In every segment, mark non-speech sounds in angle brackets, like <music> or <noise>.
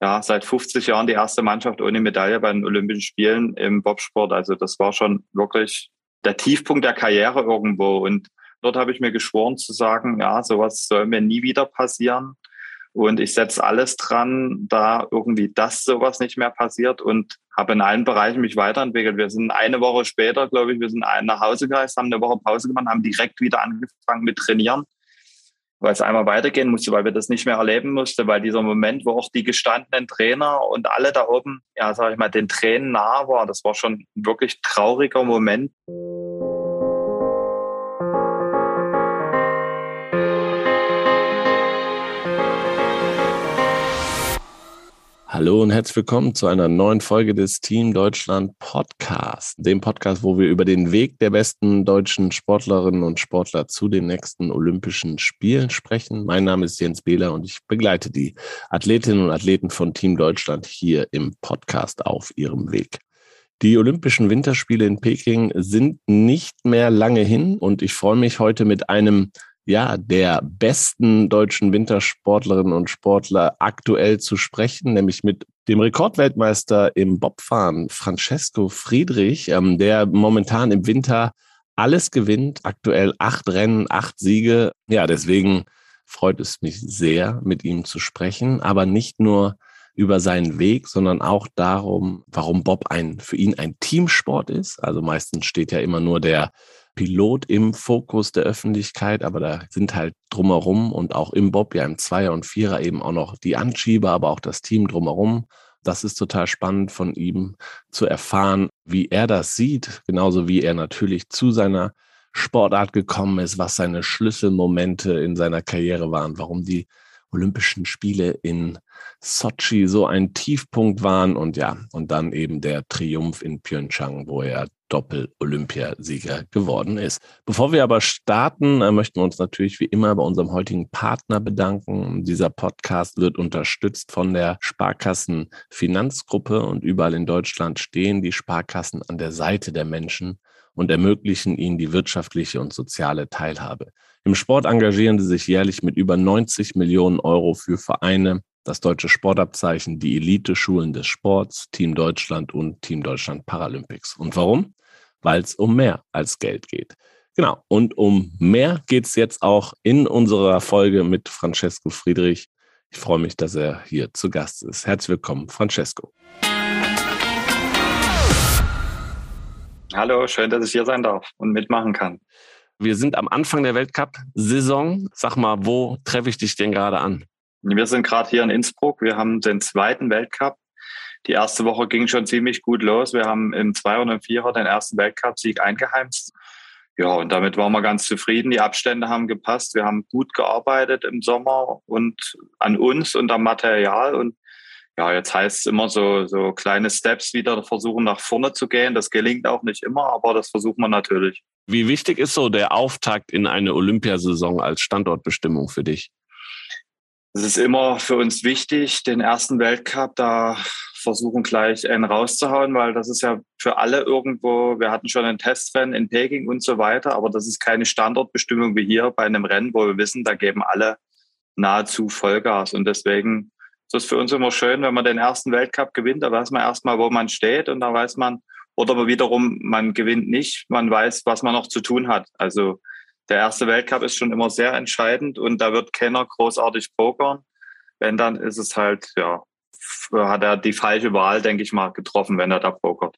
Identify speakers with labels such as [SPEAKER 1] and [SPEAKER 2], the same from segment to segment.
[SPEAKER 1] ja, seit 50 Jahren die erste Mannschaft ohne Medaille bei den Olympischen Spielen im Bobsport. Also das war schon wirklich der Tiefpunkt der Karriere irgendwo. Und dort habe ich mir geschworen zu sagen, ja, sowas soll mir nie wieder passieren. Und ich setze alles dran, da irgendwie das sowas nicht mehr passiert und habe in allen Bereichen mich weiterentwickelt. Wir sind eine Woche später, glaube ich, wir sind nach Hause gereist, haben eine Woche Pause gemacht, haben direkt wieder angefangen mit Trainieren weil es einmal weitergehen musste, weil wir das nicht mehr erleben mussten, weil dieser Moment, wo auch die gestandenen Trainer und alle da oben, ja, sag ich mal, den Tränen nah war, das war schon ein wirklich trauriger Moment.
[SPEAKER 2] Hallo und herzlich willkommen zu einer neuen Folge des Team Deutschland Podcast, dem Podcast, wo wir über den Weg der besten deutschen Sportlerinnen und Sportler zu den nächsten Olympischen Spielen sprechen. Mein Name ist Jens Behler und ich begleite die Athletinnen und Athleten von Team Deutschland hier im Podcast auf ihrem Weg. Die Olympischen Winterspiele in Peking sind nicht mehr lange hin und ich freue mich heute mit einem ja, der besten deutschen Wintersportlerinnen und Sportler aktuell zu sprechen, nämlich mit dem Rekordweltmeister im Bobfahren, Francesco Friedrich, ähm, der momentan im Winter alles gewinnt, aktuell acht Rennen, acht Siege. Ja, deswegen freut es mich sehr, mit ihm zu sprechen, aber nicht nur über seinen Weg, sondern auch darum, warum Bob ein, für ihn ein Teamsport ist. Also meistens steht ja immer nur der Pilot im Fokus der Öffentlichkeit, aber da sind halt drumherum und auch im Bob, ja im Zweier und Vierer eben auch noch die Anschieber, aber auch das Team drumherum. Das ist total spannend von ihm zu erfahren, wie er das sieht, genauso wie er natürlich zu seiner Sportart gekommen ist, was seine Schlüsselmomente in seiner Karriere waren, warum die Olympischen Spiele in Sochi so ein Tiefpunkt waren und ja, und dann eben der Triumph in Pyeongchang, wo er Doppel-Olympiasieger geworden ist. Bevor wir aber starten, äh, möchten wir uns natürlich wie immer bei unserem heutigen Partner bedanken. Dieser Podcast wird unterstützt von der Sparkassen Finanzgruppe und überall in Deutschland stehen die Sparkassen an der Seite der Menschen und ermöglichen ihnen die wirtschaftliche und soziale Teilhabe. Im Sport engagieren sie sich jährlich mit über 90 Millionen Euro für Vereine, das deutsche Sportabzeichen, die Elite-Schulen des Sports, Team Deutschland und Team Deutschland Paralympics. Und warum? Weil es um mehr als Geld geht. Genau. Und um mehr geht es jetzt auch in unserer Folge mit Francesco Friedrich. Ich freue mich, dass er hier zu Gast ist. Herzlich willkommen, Francesco.
[SPEAKER 1] Hallo, schön, dass ich hier sein darf und mitmachen kann.
[SPEAKER 2] Wir sind am Anfang der Weltcup-Saison. Sag mal, wo treffe ich dich denn gerade an?
[SPEAKER 1] Wir sind gerade hier in Innsbruck. Wir haben den zweiten Weltcup. Die erste Woche ging schon ziemlich gut los. Wir haben im 200 und 400 den ersten Weltcup-Sieg eingeheimst. Ja, und damit waren wir ganz zufrieden. Die Abstände haben gepasst. Wir haben gut gearbeitet im Sommer und an uns und am Material. Und ja, jetzt heißt es immer so, so kleine Steps wieder versuchen nach vorne zu gehen. Das gelingt auch nicht immer, aber das versuchen wir natürlich.
[SPEAKER 2] Wie wichtig ist so der Auftakt in eine Olympiasaison als Standortbestimmung für dich?
[SPEAKER 1] Es ist immer für uns wichtig, den ersten Weltcup da versuchen gleich einen rauszuhauen, weil das ist ja für alle irgendwo, wir hatten schon einen Testrennen in Peking und so weiter, aber das ist keine Standortbestimmung wie hier bei einem Rennen, wo wir wissen, da geben alle nahezu Vollgas. Und deswegen ist es für uns immer schön, wenn man den ersten Weltcup gewinnt, da weiß man erstmal, wo man steht und da weiß man, oder aber wiederum, man gewinnt nicht, man weiß, was man noch zu tun hat. Also der erste Weltcup ist schon immer sehr entscheidend und da wird keiner großartig pokern. Wenn, dann ist es halt, ja, hat er die falsche Wahl, denke ich mal, getroffen, wenn er da pokert.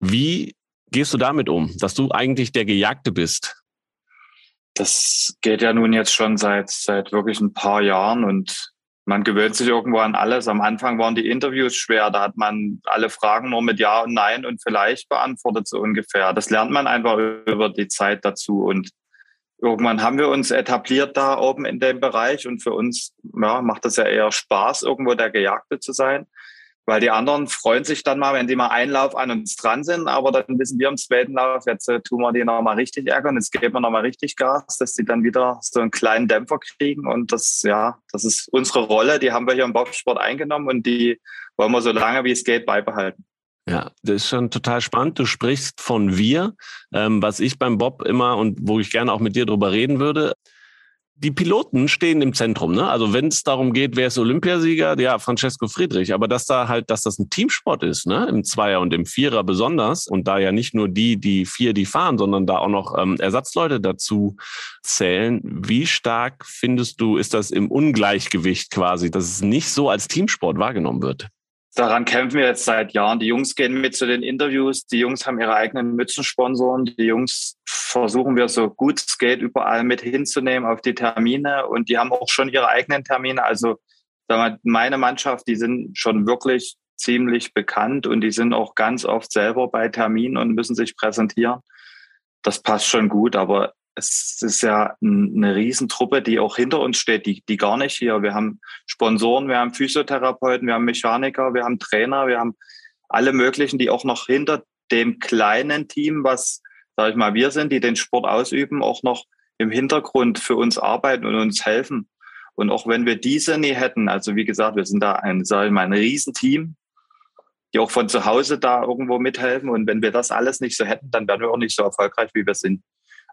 [SPEAKER 2] Wie gehst du damit um, dass du eigentlich der Gejagte bist?
[SPEAKER 1] Das geht ja nun jetzt schon seit, seit wirklich ein paar Jahren und man gewöhnt sich irgendwo an alles. Am Anfang waren die Interviews schwer. Da hat man alle Fragen nur mit Ja und Nein und vielleicht beantwortet so ungefähr. Das lernt man einfach über die Zeit dazu. Und irgendwann haben wir uns etabliert da oben in dem Bereich und für uns ja, macht das ja eher Spaß, irgendwo der Gejagte zu sein. Weil die anderen freuen sich dann mal, wenn die mal einen Lauf an uns dran sind, aber dann wissen wir im zweiten Lauf, jetzt äh, tun wir die nochmal richtig ärgern, jetzt geben wir nochmal richtig Gas, dass die dann wieder so einen kleinen Dämpfer kriegen. Und das, ja, das ist unsere Rolle, die haben wir hier im Bobsport eingenommen und die wollen wir so lange wie es geht beibehalten.
[SPEAKER 2] Ja, das ist schon total spannend. Du sprichst von wir, ähm, was ich beim Bob immer und wo ich gerne auch mit dir drüber reden würde.
[SPEAKER 3] die Piloten stehen im Zentrum, ne? Also wenn es darum geht, wer ist Olympiasieger, ja, Francesco Friedrich, aber dass da halt, dass das ein Teamsport ist, ne? Im Zweier und im Vierer besonders und da ja nicht nur die, die vier, die fahren, sondern da auch noch ähm, Ersatzleute dazu zählen. Wie stark findest du, ist das im Ungleichgewicht quasi, dass es nicht so als Teamsport wahrgenommen wird?
[SPEAKER 1] Daran kämpfen wir jetzt seit Jahren. Die Jungs gehen mit zu den Interviews. Die Jungs haben ihre eigenen Mützensponsoren. Die Jungs versuchen wir so gut es geht überall mit hinzunehmen auf die Termine. Und die haben auch schon ihre eigenen Termine. Also meine Mannschaft, die sind schon wirklich ziemlich bekannt und die sind auch ganz oft selber bei Terminen und müssen sich präsentieren. Das passt schon gut, aber es ist ja eine Riesentruppe, die auch hinter uns steht, die, die gar nicht hier. Wir haben Sponsoren, wir haben Physiotherapeuten, wir haben Mechaniker, wir haben Trainer, wir haben alle möglichen, die auch noch hinter dem kleinen Team, was, sag ich mal, wir sind, die den Sport ausüben, auch noch im Hintergrund für uns arbeiten und uns helfen. Und auch wenn wir diese nie hätten, also wie gesagt, wir sind da ein, sag ich mal, ein Riesenteam, die auch von zu Hause da irgendwo mithelfen. Und wenn wir das alles nicht so hätten, dann wären wir auch nicht so erfolgreich, wie wir sind.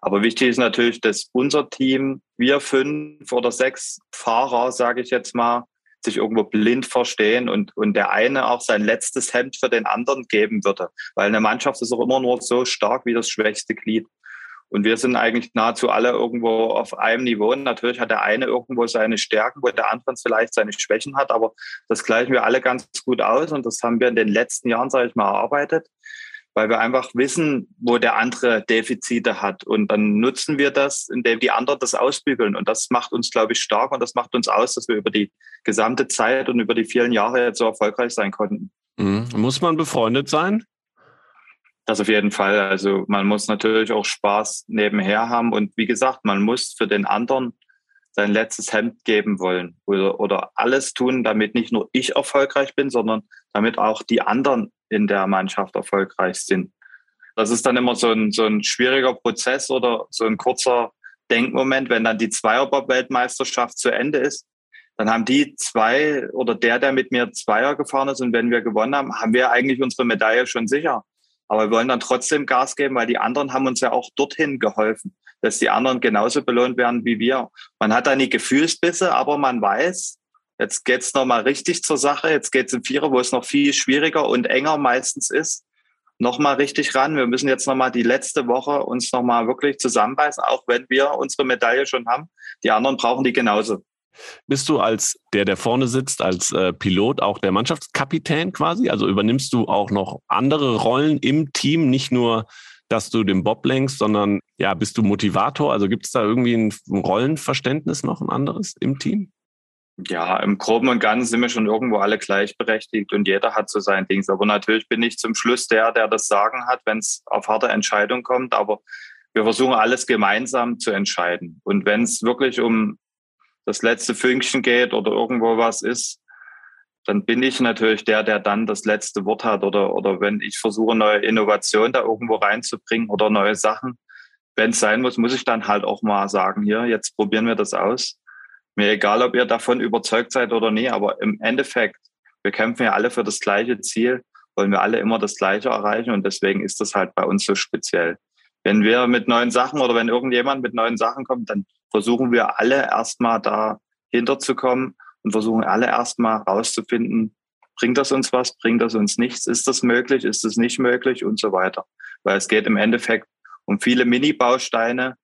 [SPEAKER 1] Aber wichtig ist natürlich, dass unser Team, wir fünf oder sechs Fahrer, sage ich jetzt mal, sich irgendwo blind verstehen und, und der eine auch sein letztes Hemd für den anderen geben würde. Weil eine Mannschaft ist auch immer nur so stark wie das schwächste Glied. Und wir sind eigentlich nahezu alle irgendwo auf einem Niveau. Natürlich hat der eine irgendwo seine Stärken, wo der andere vielleicht seine Schwächen hat, aber das gleichen wir alle ganz gut aus und das haben wir in den letzten Jahren, sage ich mal, erarbeitet weil wir einfach wissen, wo der andere Defizite hat. Und dann nutzen wir das, indem die anderen das ausbügeln. Und das macht uns, glaube ich, stark und das macht uns aus, dass wir über die gesamte Zeit und über die vielen Jahre jetzt so erfolgreich sein konnten.
[SPEAKER 3] Mhm. Muss man befreundet sein?
[SPEAKER 1] Das auf jeden Fall. Also man muss natürlich auch Spaß nebenher haben. Und wie gesagt, man muss für den anderen sein letztes Hemd geben wollen oder, oder alles tun, damit nicht nur ich erfolgreich bin, sondern damit auch die anderen in der Mannschaft erfolgreich sind. Das ist dann immer so ein, so ein schwieriger Prozess oder so ein kurzer Denkmoment, wenn dann die Zweierbob-Weltmeisterschaft zu Ende ist. Dann haben die zwei oder der, der mit mir Zweier gefahren ist und wenn wir gewonnen haben, haben wir eigentlich unsere Medaille schon sicher. Aber wir wollen dann trotzdem Gas geben, weil die anderen haben uns ja auch dorthin geholfen, dass die anderen genauso belohnt werden wie wir. Man hat da nie Gefühlsbisse, aber man weiß, Jetzt geht's noch mal richtig zur Sache. Jetzt geht's im Vierer, wo es noch viel schwieriger und enger meistens ist, noch mal richtig ran. Wir müssen jetzt noch mal die letzte Woche uns noch mal wirklich zusammenbeißen, auch wenn wir unsere Medaille schon haben. Die anderen brauchen die genauso.
[SPEAKER 3] Bist du als der, der vorne sitzt, als äh, Pilot auch der Mannschaftskapitän quasi? Also übernimmst du auch noch andere Rollen im Team, nicht nur dass du den Bob lenkst, sondern ja, bist du Motivator? Also gibt es da irgendwie ein Rollenverständnis noch, ein anderes im Team?
[SPEAKER 1] Ja, im Groben und Ganzen sind wir schon irgendwo alle gleichberechtigt und jeder hat so sein Ding. Aber natürlich bin ich zum Schluss der, der das Sagen hat, wenn es auf harte Entscheidungen kommt. Aber wir versuchen alles gemeinsam zu entscheiden. Und wenn es wirklich um das letzte Fünkchen geht oder irgendwo was ist, dann bin ich natürlich der, der dann das letzte Wort hat. Oder, oder wenn ich versuche, neue Innovationen da irgendwo reinzubringen oder neue Sachen, wenn es sein muss, muss ich dann halt auch mal sagen, hier, jetzt probieren wir das aus mir egal, ob ihr davon überzeugt seid oder nie, aber im Endeffekt, wir kämpfen ja alle für das gleiche Ziel, wollen wir alle immer das Gleiche erreichen und deswegen ist das halt bei uns so speziell. Wenn wir mit neuen Sachen oder wenn irgendjemand mit neuen Sachen kommt, dann versuchen wir alle erstmal da hinterzukommen und versuchen alle erstmal rauszufinden, bringt das uns was, bringt das uns nichts, ist das möglich, ist das nicht möglich und so weiter. Weil es geht im Endeffekt um viele Mini-Bausteine,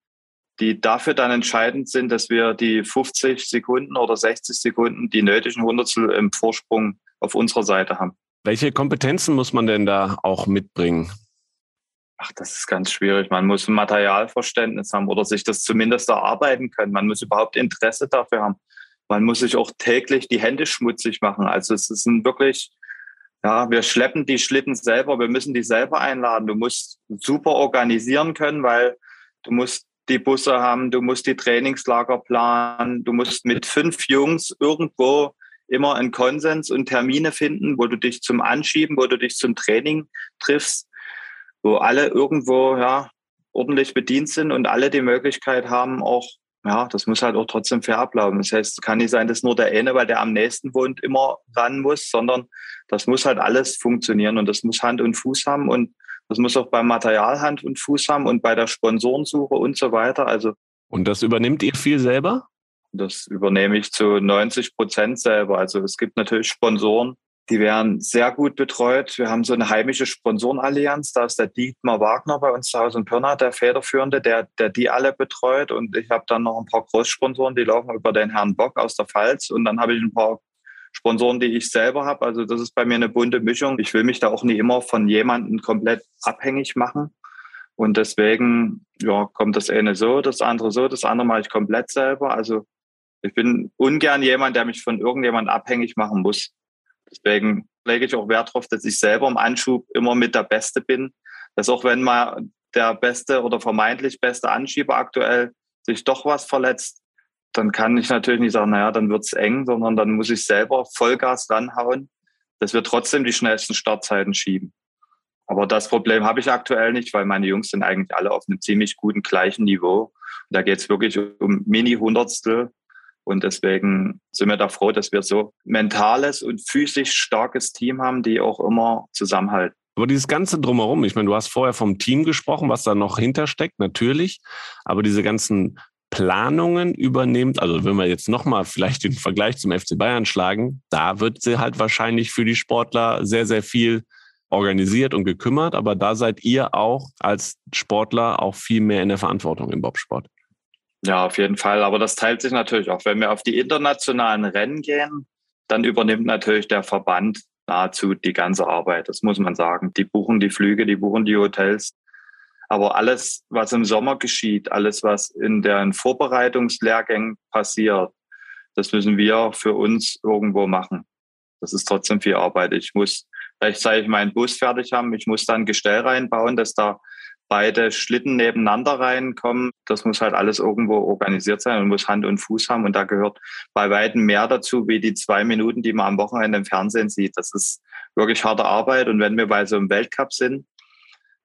[SPEAKER 1] die dafür dann entscheidend sind, dass wir die 50 Sekunden oder 60 Sekunden, die nötigen Hundertstel im Vorsprung auf unserer Seite haben.
[SPEAKER 3] Welche Kompetenzen muss man denn da auch mitbringen?
[SPEAKER 1] Ach, das ist ganz schwierig. Man muss ein Materialverständnis haben oder sich das zumindest erarbeiten können. Man muss überhaupt Interesse dafür haben. Man muss sich auch täglich die Hände schmutzig machen. Also es ist ein wirklich, ja, wir schleppen die Schlitten selber. Wir müssen die selber einladen. Du musst super organisieren können, weil du musst die Busse haben, du musst die Trainingslager planen, du musst mit fünf Jungs irgendwo immer einen Konsens und Termine finden, wo du dich zum Anschieben, wo du dich zum Training triffst, wo alle irgendwo ja ordentlich bedient sind und alle die Möglichkeit haben, auch ja, das muss halt auch trotzdem fair ablaufen. Das heißt, es kann nicht sein, dass nur der eine, weil der am nächsten wohnt, immer ran muss, sondern das muss halt alles funktionieren und das muss Hand und Fuß haben und das muss auch beim Material Hand und Fuß haben und bei der Sponsorensuche und so weiter. Also
[SPEAKER 3] und das übernimmt ihr viel selber?
[SPEAKER 1] Das übernehme ich zu 90 Prozent selber. Also es gibt natürlich Sponsoren, die werden sehr gut betreut. Wir haben so eine heimische Sponsorenallianz. Da ist der Dietmar Wagner bei uns zu Hause in Pirna, der Federführende, der, der die alle betreut. Und ich habe dann noch ein paar Großsponsoren, die laufen über den Herrn Bock aus der Pfalz. Und dann habe ich ein paar Sponsoren, die ich selber habe. Also das ist bei mir eine bunte Mischung. Ich will mich da auch nie immer von jemandem komplett abhängig machen. Und deswegen ja, kommt das eine so, das andere so, das andere mache ich komplett selber. Also ich bin ungern jemand, der mich von irgendjemand abhängig machen muss. Deswegen lege ich auch Wert darauf, dass ich selber im Anschub immer mit der Beste bin. Dass auch wenn mal der beste oder vermeintlich beste Anschieber aktuell sich doch was verletzt, dann kann ich natürlich nicht sagen, naja, dann wird's eng, sondern dann muss ich selber Vollgas ranhauen, dass wir trotzdem die schnellsten Startzeiten schieben. Aber das Problem habe ich aktuell nicht, weil meine Jungs sind eigentlich alle auf einem ziemlich guten gleichen Niveau. Und da geht's wirklich um Mini-Hundertstel und deswegen sind wir da froh, dass wir so mentales und physisch starkes Team haben, die auch immer zusammenhalten.
[SPEAKER 3] Aber dieses ganze drumherum, ich meine, du hast vorher vom Team gesprochen, was da noch hintersteckt, natürlich. Aber diese ganzen Planungen übernimmt, also wenn wir jetzt nochmal vielleicht den Vergleich zum FC Bayern schlagen, da wird sie halt wahrscheinlich für die Sportler sehr, sehr viel organisiert und gekümmert. Aber da seid ihr auch als Sportler auch viel mehr in der Verantwortung im Bobsport.
[SPEAKER 1] Ja, auf jeden Fall. Aber das teilt sich natürlich auch. Wenn wir auf die internationalen Rennen gehen, dann übernimmt natürlich der Verband nahezu die ganze Arbeit. Das muss man sagen. Die buchen die Flüge, die buchen die Hotels. Aber alles, was im Sommer geschieht, alles, was in den Vorbereitungslehrgängen passiert, das müssen wir für uns irgendwo machen. Das ist trotzdem viel Arbeit. Ich muss rechtzeitig meinen Bus fertig haben. Ich muss dann Gestell reinbauen, dass da beide Schlitten nebeneinander reinkommen. Das muss halt alles irgendwo organisiert sein und muss Hand und Fuß haben. Und da gehört bei weitem mehr dazu, wie die zwei Minuten, die man am Wochenende im Fernsehen sieht. Das ist wirklich harte Arbeit. Und wenn wir bei so einem Weltcup sind,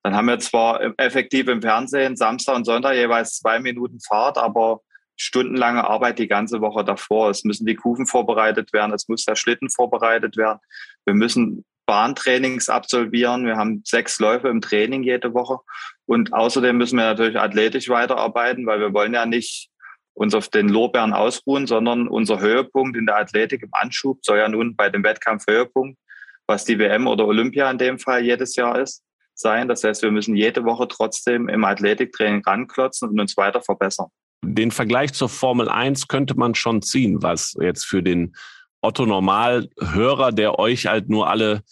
[SPEAKER 1] dann haben wir zwar effektiv im Fernsehen Samstag und Sonntag jeweils zwei Minuten Fahrt, aber stundenlange Arbeit die ganze Woche davor. Es müssen die Kufen vorbereitet werden, es muss der Schlitten vorbereitet werden. Wir müssen Bahntrainings absolvieren. Wir haben sechs Läufe im Training jede Woche. Und außerdem müssen wir natürlich athletisch weiterarbeiten, weil wir wollen ja nicht uns auf den Lorbeeren ausruhen, sondern unser Höhepunkt in der Athletik im Anschub soll ja nun bei dem Wettkampf Höhepunkt, was die WM oder Olympia in dem Fall jedes Jahr ist, sein. Das heißt, wir müssen jede Woche trotzdem im Athletiktraining ranklotzen und uns weiter verbessern.
[SPEAKER 3] Den Vergleich zur Formel 1 könnte man schon ziehen, was jetzt für den Otto Normal-Hörer, der euch halt nur alle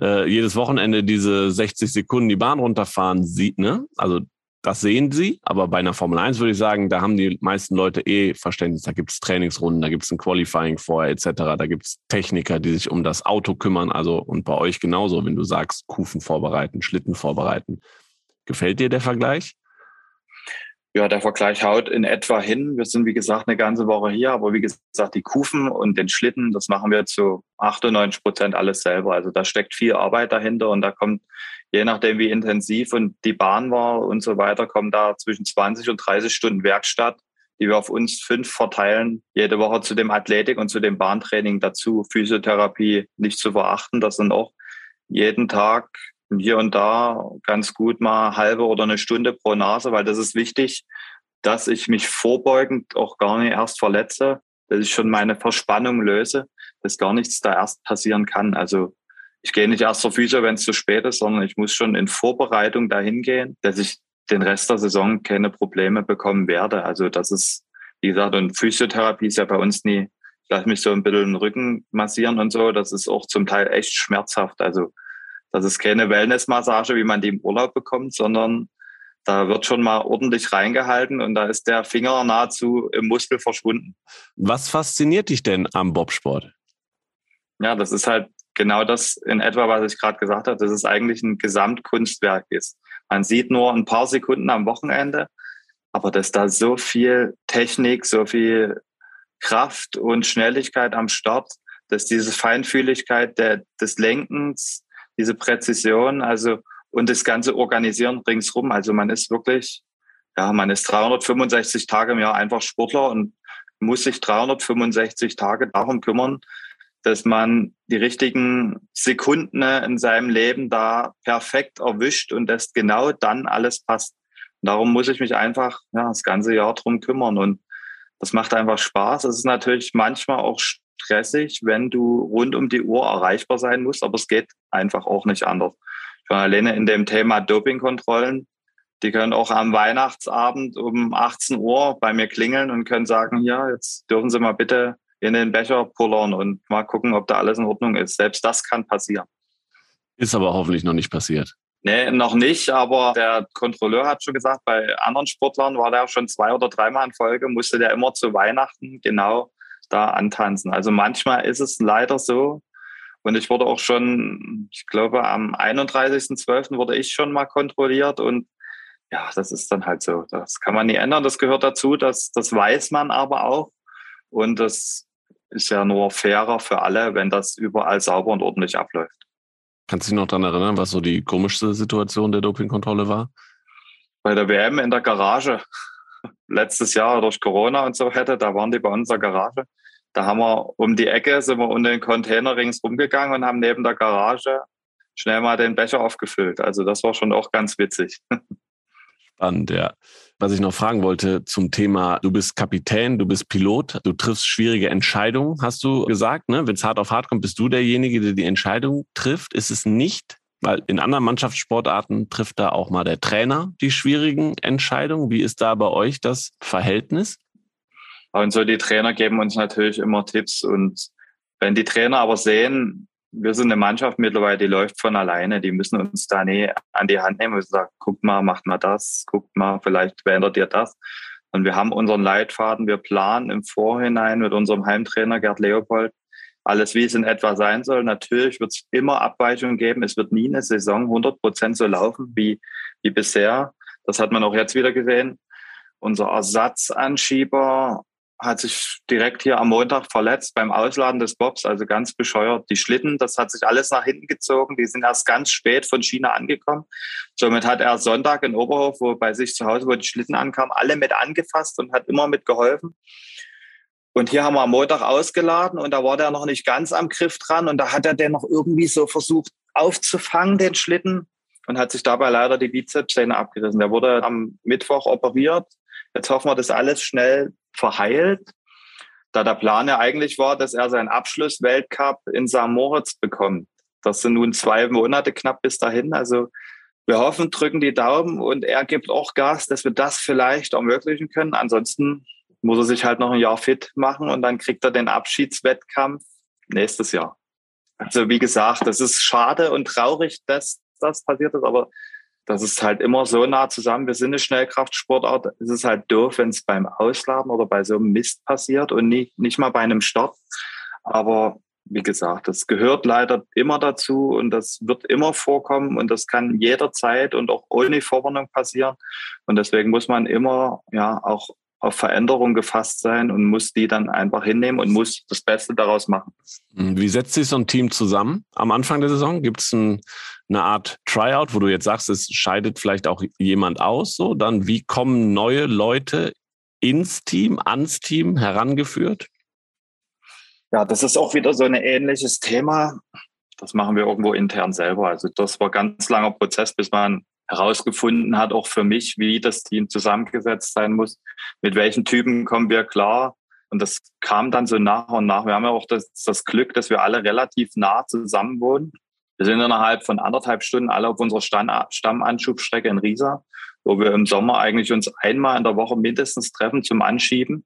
[SPEAKER 3] äh, jedes Wochenende diese 60 Sekunden die Bahn runterfahren sieht, ne? Also das sehen sie, aber bei einer Formel 1 würde ich sagen, da haben die meisten Leute eh Verständnis. Da gibt es Trainingsrunden, da gibt es ein Qualifying vorher etc. Da gibt es Techniker, die sich um das Auto kümmern. Also und bei euch genauso, wenn du sagst, Kufen vorbereiten, Schlitten vorbereiten. Gefällt dir der Vergleich?
[SPEAKER 1] Ja, der Vergleich haut in etwa hin. Wir sind, wie gesagt, eine ganze Woche hier, aber wie gesagt, die Kufen und den Schlitten, das machen wir zu 98 Prozent alles selber. Also da steckt viel Arbeit dahinter und da kommt, je nachdem wie intensiv und die Bahn war und so weiter, kommen da zwischen 20 und 30 Stunden Werkstatt, die wir auf uns fünf verteilen, jede Woche zu dem Athletik und zu dem Bahntraining dazu. Physiotherapie nicht zu verachten, das sind auch jeden Tag hier und da ganz gut mal halbe oder eine Stunde pro Nase, weil das ist wichtig, dass ich mich vorbeugend auch gar nicht erst verletze, dass ich schon meine Verspannung löse, dass gar nichts da erst passieren kann. Also ich gehe nicht erst zur Physio, wenn es zu spät ist, sondern ich muss schon in Vorbereitung dahin gehen, dass ich den Rest der Saison keine Probleme bekommen werde. Also das ist, wie gesagt, und Physiotherapie ist ja bei uns nie, ich lasse mich so ein bisschen den Rücken massieren und so, das ist auch zum Teil echt schmerzhaft. Also das ist keine Wellnessmassage, wie man die im Urlaub bekommt, sondern da wird schon mal ordentlich reingehalten und da ist der Finger nahezu im Muskel verschwunden.
[SPEAKER 3] Was fasziniert dich denn am Bobsport?
[SPEAKER 1] Ja, das ist halt genau das in etwa, was ich gerade gesagt habe, dass es eigentlich ein Gesamtkunstwerk ist. Man sieht nur ein paar Sekunden am Wochenende, aber dass da so viel Technik, so viel Kraft und Schnelligkeit am Start, dass diese Feinfühligkeit der, des Lenkens, diese Präzision, also und das ganze Organisieren ringsrum. Also man ist wirklich, ja, man ist 365 Tage im Jahr einfach Sportler und muss sich 365 Tage darum kümmern, dass man die richtigen Sekunden in seinem Leben da perfekt erwischt und dass genau dann alles passt. Und darum muss ich mich einfach ja, das ganze Jahr drum kümmern. Und Das macht einfach Spaß. Es ist natürlich manchmal auch stressig, wenn du rund um die Uhr erreichbar sein musst, aber es geht einfach auch nicht anders. Ich war alleine in dem Thema Dopingkontrollen. Die können auch am Weihnachtsabend um 18 Uhr bei mir klingeln und können sagen, ja, jetzt dürfen Sie mal bitte in den Becher pullern und mal gucken, ob da alles in Ordnung ist. Selbst das kann passieren.
[SPEAKER 3] Ist aber hoffentlich noch nicht passiert.
[SPEAKER 1] Nee, noch nicht, aber der Kontrolleur hat schon gesagt, bei anderen Sportlern war der schon zwei oder dreimal in Folge, musste der immer zu Weihnachten genau da antanzen. Also manchmal ist es leider so. Und ich wurde auch schon, ich glaube, am 31.12. wurde ich schon mal kontrolliert und ja, das ist dann halt so. Das kann man nie ändern. Das gehört dazu. Das, das weiß man aber auch. Und das ist ja nur fairer für alle, wenn das überall sauber und ordentlich abläuft.
[SPEAKER 3] Kannst du dich noch daran erinnern, was so die komischste Situation der Dopingkontrolle war?
[SPEAKER 1] Bei der WM in der Garage. <laughs> Letztes Jahr durch Corona und so hätte, da waren die bei uns in der Garage. Da haben wir um die Ecke, sind wir um den Container rings rumgegangen und haben neben der Garage schnell mal den Becher aufgefüllt. Also das war schon auch ganz witzig.
[SPEAKER 3] Spannend, ja. Was ich noch fragen wollte zum Thema, du bist Kapitän, du bist Pilot, du triffst schwierige Entscheidungen, hast du gesagt. Ne? Wenn es hart auf hart kommt, bist du derjenige, der die Entscheidung trifft. Ist es nicht, weil in anderen Mannschaftssportarten trifft da auch mal der Trainer die schwierigen Entscheidungen. Wie ist da bei euch das Verhältnis?
[SPEAKER 1] Und so die Trainer geben uns natürlich immer Tipps und wenn die Trainer aber sehen, wir sind eine Mannschaft mittlerweile, die läuft von alleine. Die müssen uns da nie an die Hand nehmen und sagen, guck mal, macht mal das, guckt mal, vielleicht verändert ihr das. Und wir haben unseren Leitfaden, wir planen im Vorhinein mit unserem Heimtrainer Gerd Leopold alles, wie es in etwa sein soll. Natürlich wird es immer Abweichungen geben. Es wird nie eine Saison 100 Prozent so laufen wie, wie bisher. Das hat man auch jetzt wieder gesehen. Unser Ersatzanschieber hat sich direkt hier am Montag verletzt beim Ausladen des Bobs, also ganz bescheuert. Die Schlitten, das hat sich alles nach hinten gezogen. Die sind erst ganz spät von China angekommen. Somit hat er Sonntag in Oberhof, wo bei sich zu Hause, wo die Schlitten ankamen, alle mit angefasst und hat immer mit geholfen. Und hier haben wir am Montag ausgeladen und da war der noch nicht ganz am Griff dran und da hat er den noch irgendwie so versucht aufzufangen, den Schlitten, und hat sich dabei leider die Bizepssehne abgerissen. Der wurde am Mittwoch operiert. Jetzt hoffen wir, dass alles schnell verheilt, da der Plan ja eigentlich war, dass er seinen Abschluss-Weltcup in St. Moritz bekommt. Das sind nun zwei Monate knapp bis dahin. Also wir hoffen, drücken die Daumen und er gibt auch Gas, dass wir das vielleicht ermöglichen können. Ansonsten muss er sich halt noch ein Jahr fit machen und dann kriegt er den Abschiedswettkampf nächstes Jahr. Also wie gesagt, das ist schade und traurig, dass das passiert ist, aber das ist halt immer so nah zusammen. Wir sind eine Schnellkraftsportart. Es ist halt doof, wenn es beim Ausladen oder bei so einem Mist passiert und nicht, nicht mal bei einem Start. Aber wie gesagt, das gehört leider immer dazu und das wird immer vorkommen und das kann jederzeit und auch ohne Vorwarnung passieren. Und deswegen muss man immer ja auch auf Veränderung gefasst sein und muss die dann einfach hinnehmen und muss das Beste daraus machen.
[SPEAKER 3] Wie setzt sich so ein Team zusammen am Anfang der Saison? Gibt es ein, eine Art Tryout, wo du jetzt sagst, es scheidet vielleicht auch jemand aus? So, dann wie kommen neue Leute ins Team, ans Team herangeführt?
[SPEAKER 1] Ja, das ist auch wieder so ein ähnliches Thema. Das machen wir irgendwo intern selber. Also das war ein ganz langer Prozess, bis man herausgefunden hat, auch für mich, wie das Team zusammengesetzt sein muss, mit welchen Typen kommen wir klar. Und das kam dann so nach und nach. Wir haben ja auch das, das Glück, dass wir alle relativ nah zusammen wohnen. Wir sind innerhalb von anderthalb Stunden alle auf unserer Stammanschubstrecke in Riesa, wo wir im Sommer eigentlich uns einmal in der Woche mindestens treffen zum Anschieben.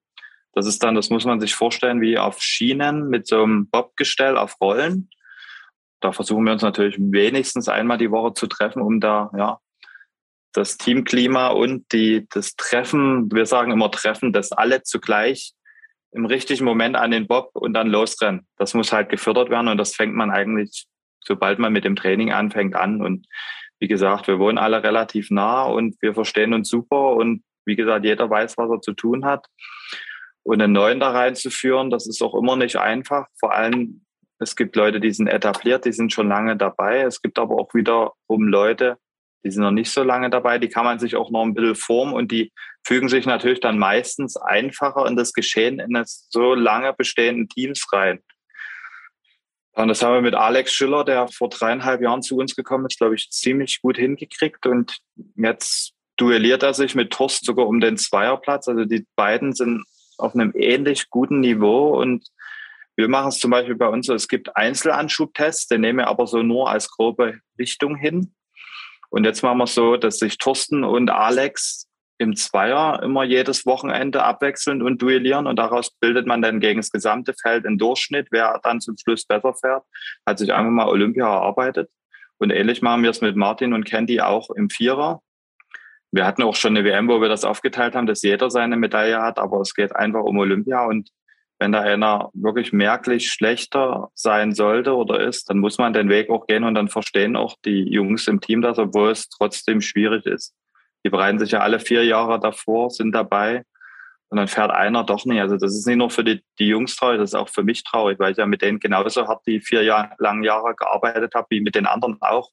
[SPEAKER 1] Das ist dann, das muss man sich vorstellen, wie auf Schienen mit so einem Bobgestell auf Rollen. Da versuchen wir uns natürlich wenigstens einmal die Woche zu treffen, um da ja das Teamklima und die, das Treffen, wir sagen immer Treffen, dass alle zugleich im richtigen Moment an den Bob und dann losrennen. Das muss halt gefördert werden und das fängt man eigentlich, sobald man mit dem Training anfängt, an. Und wie gesagt, wir wohnen alle relativ nah und wir verstehen uns super und wie gesagt, jeder weiß, was er zu tun hat. Und einen neuen da reinzuführen, das ist auch immer nicht einfach. Vor allem, es gibt Leute, die sind etabliert, die sind schon lange dabei. Es gibt aber auch wiederum Leute, die sind noch nicht so lange dabei, die kann man sich auch noch ein bisschen formen und die fügen sich natürlich dann meistens einfacher in das Geschehen eines so lange bestehenden Teams rein. Und das haben wir mit Alex Schiller, der vor dreieinhalb Jahren zu uns gekommen ist, glaube ich, ziemlich gut hingekriegt. Und jetzt duelliert er sich mit Torst sogar um den Zweierplatz. Also die beiden sind auf einem ähnlich guten Niveau und wir machen es zum Beispiel bei uns so, es gibt Einzelanschubtests, den nehmen wir aber so nur als grobe Richtung hin. Und jetzt machen wir es so, dass sich Thorsten und Alex im Zweier immer jedes Wochenende abwechseln und duellieren und daraus bildet man dann gegen das gesamte Feld einen Durchschnitt, wer dann zum Schluss besser fährt. Hat sich einfach mal Olympia erarbeitet. Und ähnlich machen wir es mit Martin und Candy auch im Vierer. Wir hatten auch schon eine WM, wo wir das aufgeteilt haben, dass jeder seine Medaille hat, aber es geht einfach um Olympia und wenn da einer wirklich merklich schlechter sein sollte oder ist, dann muss man den Weg auch gehen und dann verstehen auch die Jungs im Team das, obwohl es trotzdem schwierig ist. Die bereiten sich ja alle vier Jahre davor, sind dabei und dann fährt einer doch nicht. Also das ist nicht nur für die, die Jungs traurig, das ist auch für mich traurig, weil ich ja mit denen genauso hart die vier Jahr, langen Jahre gearbeitet habe, wie mit den anderen auch.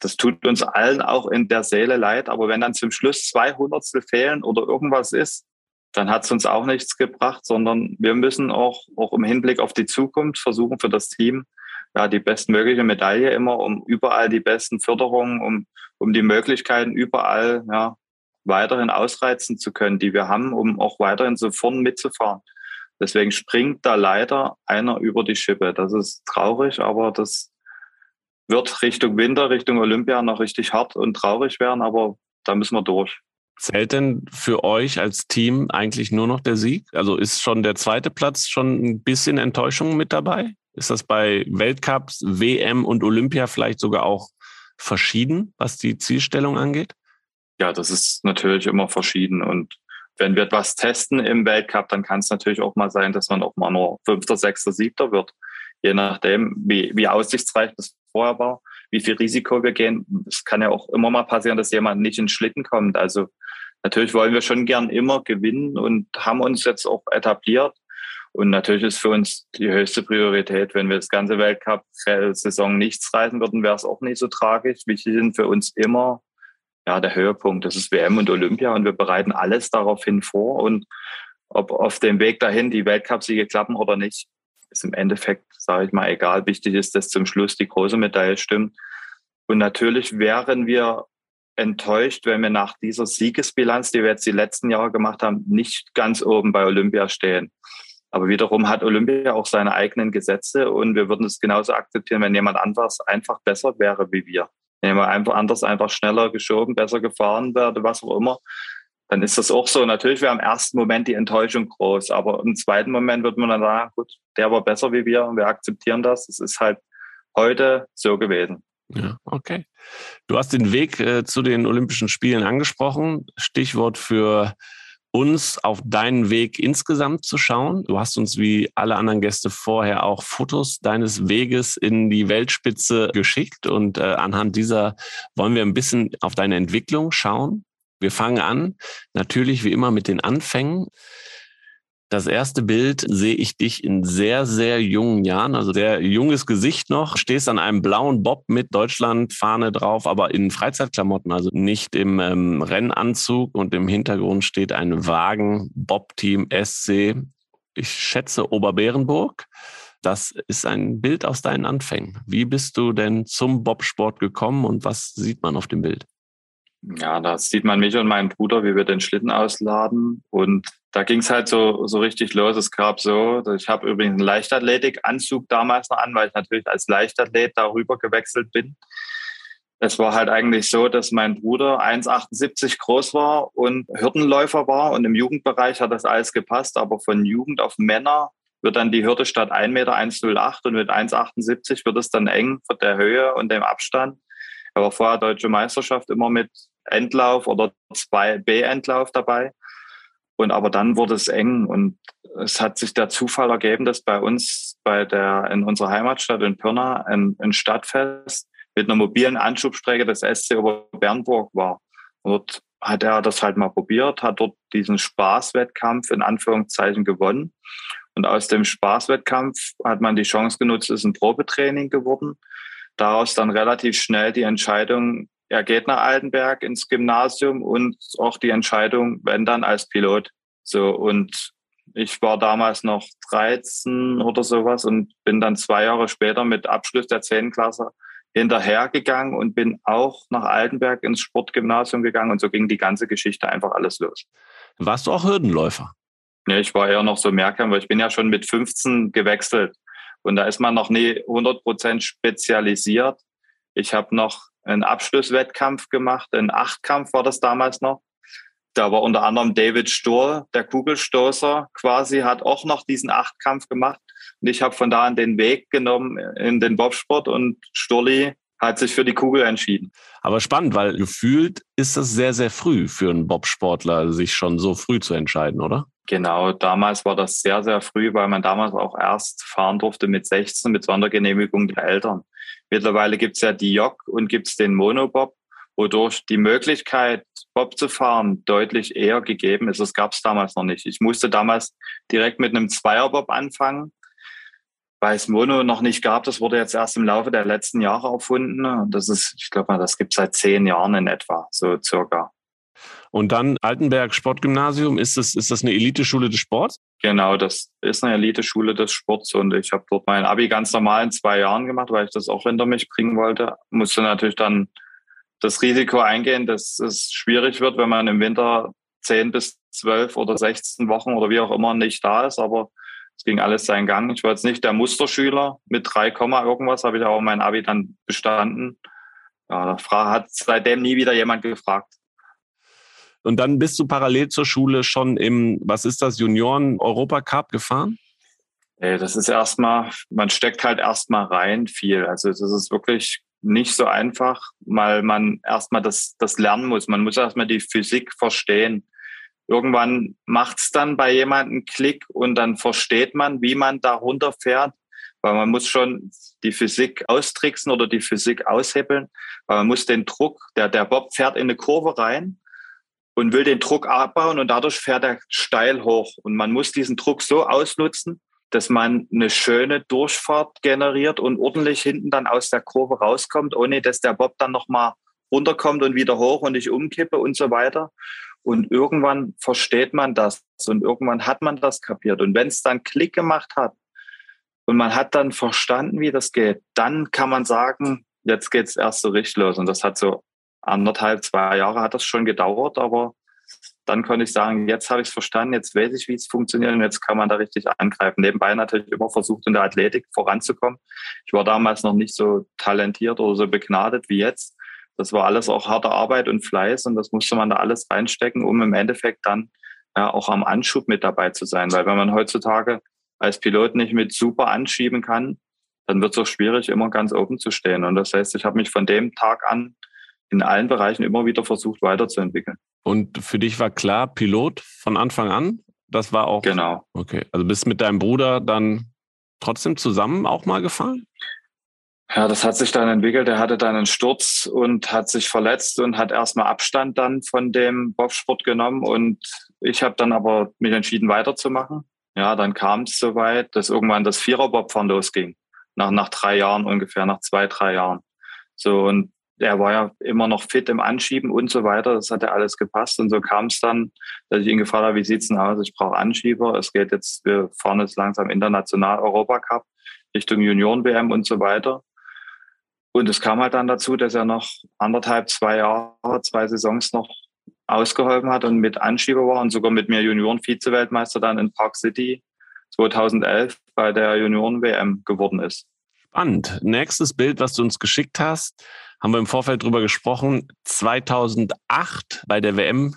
[SPEAKER 1] Das tut uns allen auch in der Seele leid, aber wenn dann zum Schluss zwei Hundertstel fehlen oder irgendwas ist, dann hat es uns auch nichts gebracht, sondern wir müssen auch, auch im Hinblick auf die Zukunft versuchen für das Team, ja, die bestmögliche Medaille immer, um überall die besten Förderungen, um, um die Möglichkeiten überall, ja, weiterhin ausreizen zu können, die wir haben, um auch weiterhin so vorn mitzufahren. Deswegen springt da leider einer über die Schippe. Das ist traurig, aber das wird Richtung Winter, Richtung Olympia noch richtig hart und traurig werden, aber da müssen wir durch.
[SPEAKER 3] Zählt denn für euch als Team eigentlich nur noch der Sieg? Also ist schon der zweite Platz schon ein bisschen Enttäuschung mit dabei? Ist das bei Weltcups, WM und Olympia vielleicht sogar auch verschieden, was die Zielstellung angeht?
[SPEAKER 1] Ja, das ist natürlich immer verschieden. Und wenn wir etwas testen im Weltcup, dann kann es natürlich auch mal sein, dass man auch mal nur Fünfter, Sechster, Siebter wird. Je nachdem, wie, wie aussichtsreich das vorher war, wie viel Risiko wir gehen. Es kann ja auch immer mal passieren, dass jemand nicht in Schlitten kommt. Also natürlich wollen wir schon gern immer gewinnen und haben uns jetzt auch etabliert. Und natürlich ist für uns die höchste Priorität, wenn wir das ganze Weltcup-Saison nichts reisen würden, wäre es auch nicht so tragisch. Wichtig sind für uns immer ja, der Höhepunkt. Das ist WM und Olympia und wir bereiten alles daraufhin vor. Und ob auf dem Weg dahin die Weltcup-Siege klappen oder nicht, ist im Endeffekt, sage ich mal, egal. Wichtig ist, dass zum Schluss die große Medaille stimmt. Und natürlich wären wir enttäuscht, wenn wir nach dieser Siegesbilanz, die wir jetzt die letzten Jahre gemacht haben, nicht ganz oben bei Olympia stehen. Aber wiederum hat Olympia auch seine eigenen Gesetze und wir würden es genauso akzeptieren, wenn jemand anders einfach besser wäre wie wir. Wenn jemand einfach anders einfach schneller geschoben, besser gefahren werde, was auch immer, dann ist das auch so. Natürlich wäre im ersten Moment die Enttäuschung groß, aber im zweiten Moment wird man dann sagen, gut, der war besser wie wir und wir akzeptieren das. Es ist halt heute so gewesen.
[SPEAKER 3] Ja, okay. Du hast den Weg äh, zu den Olympischen Spielen angesprochen. Stichwort für uns auf deinen Weg insgesamt zu schauen. Du hast uns wie alle anderen Gäste vorher auch Fotos deines Weges in die Weltspitze geschickt und äh, anhand dieser wollen wir ein bisschen auf deine Entwicklung schauen. Wir fangen an, natürlich wie immer mit den Anfängen. Das erste Bild sehe ich dich in sehr, sehr jungen Jahren, also sehr junges Gesicht noch, stehst an einem blauen Bob mit Deutschlandfahne drauf, aber in Freizeitklamotten, also nicht im ähm, Rennanzug und im Hintergrund steht ein Wagen, Bob-Team SC, ich schätze Oberbärenburg. Das ist ein Bild aus deinen Anfängen. Wie bist du denn zum Bobsport gekommen und was sieht man auf dem Bild?
[SPEAKER 1] Ja, da sieht man mich und meinen Bruder, wie wir den Schlitten ausladen. Und da ging es halt so, so richtig los. Es gab so, ich habe übrigens einen Leichtathletikanzug damals noch an, weil ich natürlich als Leichtathlet darüber gewechselt bin. Es war halt eigentlich so, dass mein Bruder 1,78 groß war und Hürdenläufer war und im Jugendbereich hat das alles gepasst, aber von Jugend auf Männer wird dann die Hürde statt 1 Meter 1,08 und mit 1,78 wird es dann eng von der Höhe und dem Abstand. Er war vorher deutsche Meisterschaft immer mit Endlauf oder zwei B-Endlauf dabei. Und aber dann wurde es eng und es hat sich der Zufall ergeben, dass bei uns bei der in unserer Heimatstadt in Pirna ein, ein Stadtfest mit einer mobilen Anschubstrecke des SC Oberbernburg war. Und dort hat er das halt mal probiert, hat dort diesen Spaßwettkampf in Anführungszeichen gewonnen. Und aus dem Spaßwettkampf hat man die Chance genutzt, ist ein Probetraining geworden. Daraus dann relativ schnell die Entscheidung, er geht nach Altenberg ins Gymnasium und auch die Entscheidung, wenn dann als Pilot. So und ich war damals noch 13 oder sowas und bin dann zwei Jahre später mit Abschluss der 10. Klasse hinterhergegangen und bin auch nach Altenberg ins Sportgymnasium gegangen und so ging die ganze Geschichte einfach alles los.
[SPEAKER 3] Warst du auch Hürdenläufer?
[SPEAKER 1] Ja, ich war eher noch so Mehrkampf, weil ich bin ja schon mit 15 gewechselt. Und da ist man noch nie 100 Prozent spezialisiert. Ich habe noch einen Abschlusswettkampf gemacht, einen Achtkampf war das damals noch. Da war unter anderem David Stohr, der Kugelstoßer quasi, hat auch noch diesen Achtkampf gemacht. Und ich habe von da an den Weg genommen in den Bobsport und Sturli hat sich für die Kugel entschieden.
[SPEAKER 3] Aber spannend, weil gefühlt ist das sehr, sehr früh für einen Bobsportler, sich schon so früh zu entscheiden, oder?
[SPEAKER 1] Genau, damals war das sehr, sehr früh, weil man damals auch erst fahren durfte mit 16 mit Sondergenehmigung der Eltern. Mittlerweile gibt es ja die Jog und gibt es den Monobob, wodurch die Möglichkeit, Bob zu fahren, deutlich eher gegeben ist. Das gab es damals noch nicht. Ich musste damals direkt mit einem Zweierbob anfangen, weil es Mono noch nicht gab. Das wurde jetzt erst im Laufe der letzten Jahre erfunden. Und das ist, ich glaube mal, das gibt es seit zehn Jahren in etwa, so circa.
[SPEAKER 3] Und dann Altenberg Sportgymnasium, ist das, ist das eine Eliteschule des Sports?
[SPEAKER 1] Genau, das ist eine Eliteschule des Sports und ich habe dort mein Abi ganz normal in zwei Jahren gemacht, weil ich das auch hinter mich bringen wollte. Musste natürlich dann das Risiko eingehen, dass es schwierig wird, wenn man im Winter zehn bis zwölf oder 16 Wochen oder wie auch immer nicht da ist, aber es ging alles seinen Gang. Ich war jetzt nicht der Musterschüler mit 3, irgendwas, habe ich auch mein Abi dann bestanden. Ja, da hat seitdem nie wieder jemand gefragt.
[SPEAKER 3] Und dann bist du parallel zur Schule schon im, was ist das, Junioren-Europacup gefahren?
[SPEAKER 1] Das ist erstmal, man steckt halt erstmal rein viel. Also das ist wirklich nicht so einfach, weil man erstmal das, das lernen muss. Man muss erstmal die Physik verstehen. Irgendwann macht es dann bei jemandem Klick und dann versteht man, wie man da runterfährt. Weil man muss schon die Physik austricksen oder die Physik aushebeln. Weil man muss den Druck, der, der Bob fährt in eine Kurve rein und will den Druck abbauen und dadurch fährt er steil hoch. Und man muss diesen Druck so ausnutzen, dass man eine schöne Durchfahrt generiert und ordentlich hinten dann aus der Kurve rauskommt, ohne dass der Bob dann nochmal runterkommt und wieder hoch und ich umkippe und so weiter. Und irgendwann versteht man das und irgendwann hat man das kapiert. Und wenn es dann Klick gemacht hat und man hat dann verstanden, wie das geht, dann kann man sagen, jetzt geht's erst so richtig los. Und das hat so anderthalb, zwei Jahre hat das schon gedauert, aber dann konnte ich sagen, jetzt habe ich es verstanden, jetzt weiß ich, wie es funktioniert und jetzt kann man da richtig angreifen. Nebenbei natürlich immer versucht, in der Athletik voranzukommen. Ich war damals noch nicht so talentiert oder so begnadet wie jetzt. Das war alles auch harte Arbeit und Fleiß und das musste man da alles reinstecken, um im Endeffekt dann ja, auch am Anschub mit dabei zu sein. Weil wenn man heutzutage als Pilot nicht mit super anschieben kann, dann wird es auch schwierig, immer ganz oben zu stehen. Und das heißt, ich habe mich von dem Tag an in allen Bereichen immer wieder versucht weiterzuentwickeln.
[SPEAKER 3] Und für dich war klar, Pilot von Anfang an? Das war auch.
[SPEAKER 1] Genau.
[SPEAKER 3] Okay. Also bist mit deinem Bruder dann trotzdem zusammen auch mal gefahren?
[SPEAKER 1] Ja, das hat sich dann entwickelt. Er hatte dann einen Sturz und hat sich verletzt und hat erstmal Abstand dann von dem Bobsport genommen. Und ich habe dann aber mich entschieden, weiterzumachen. Ja, dann kam es soweit, dass irgendwann das Vierer-Bobfahren losging. Nach, nach drei Jahren ungefähr, nach zwei, drei Jahren. So, und er war ja immer noch fit im Anschieben und so weiter. Das hat ja alles gepasst. Und so kam es dann, dass ich ihn gefragt habe, wie sieht's denn aus? Ich brauche Anschieber. Es geht jetzt, wir fahren jetzt langsam international Europacup Richtung Junioren-WM und so weiter. Und es kam halt dann dazu, dass er noch anderthalb, zwei Jahre, zwei Saisons noch ausgeholfen hat und mit Anschieber war und sogar mit mir Junioren-Vize-Weltmeister dann in Park City 2011 bei der Junioren-WM geworden ist.
[SPEAKER 3] Spannend. Nächstes Bild, was du uns geschickt hast, haben wir im Vorfeld drüber gesprochen. 2008 bei der WM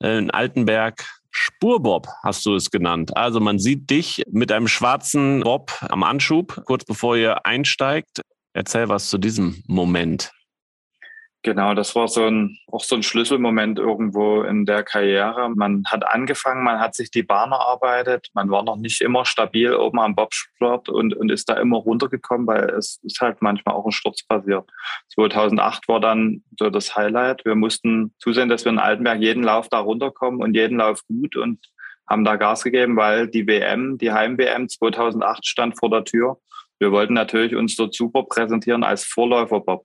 [SPEAKER 3] in Altenberg Spurbob hast du es genannt. Also man sieht dich mit einem schwarzen Bob am Anschub, kurz bevor ihr einsteigt. Erzähl was zu diesem Moment.
[SPEAKER 1] Genau, das war so ein, auch so ein Schlüsselmoment irgendwo in der Karriere. Man hat angefangen, man hat sich die Bahn erarbeitet, man war noch nicht immer stabil oben am Bobsport und, und ist da immer runtergekommen, weil es ist halt manchmal auch ein Sturz passiert. 2008 war dann so das Highlight. Wir mussten zusehen, dass wir in Altenberg jeden Lauf da runterkommen und jeden Lauf gut und haben da Gas gegeben, weil die WM, die Heim-WM 2008 stand vor der Tür. Wir wollten natürlich uns dort super präsentieren als Vorläufer-Bob.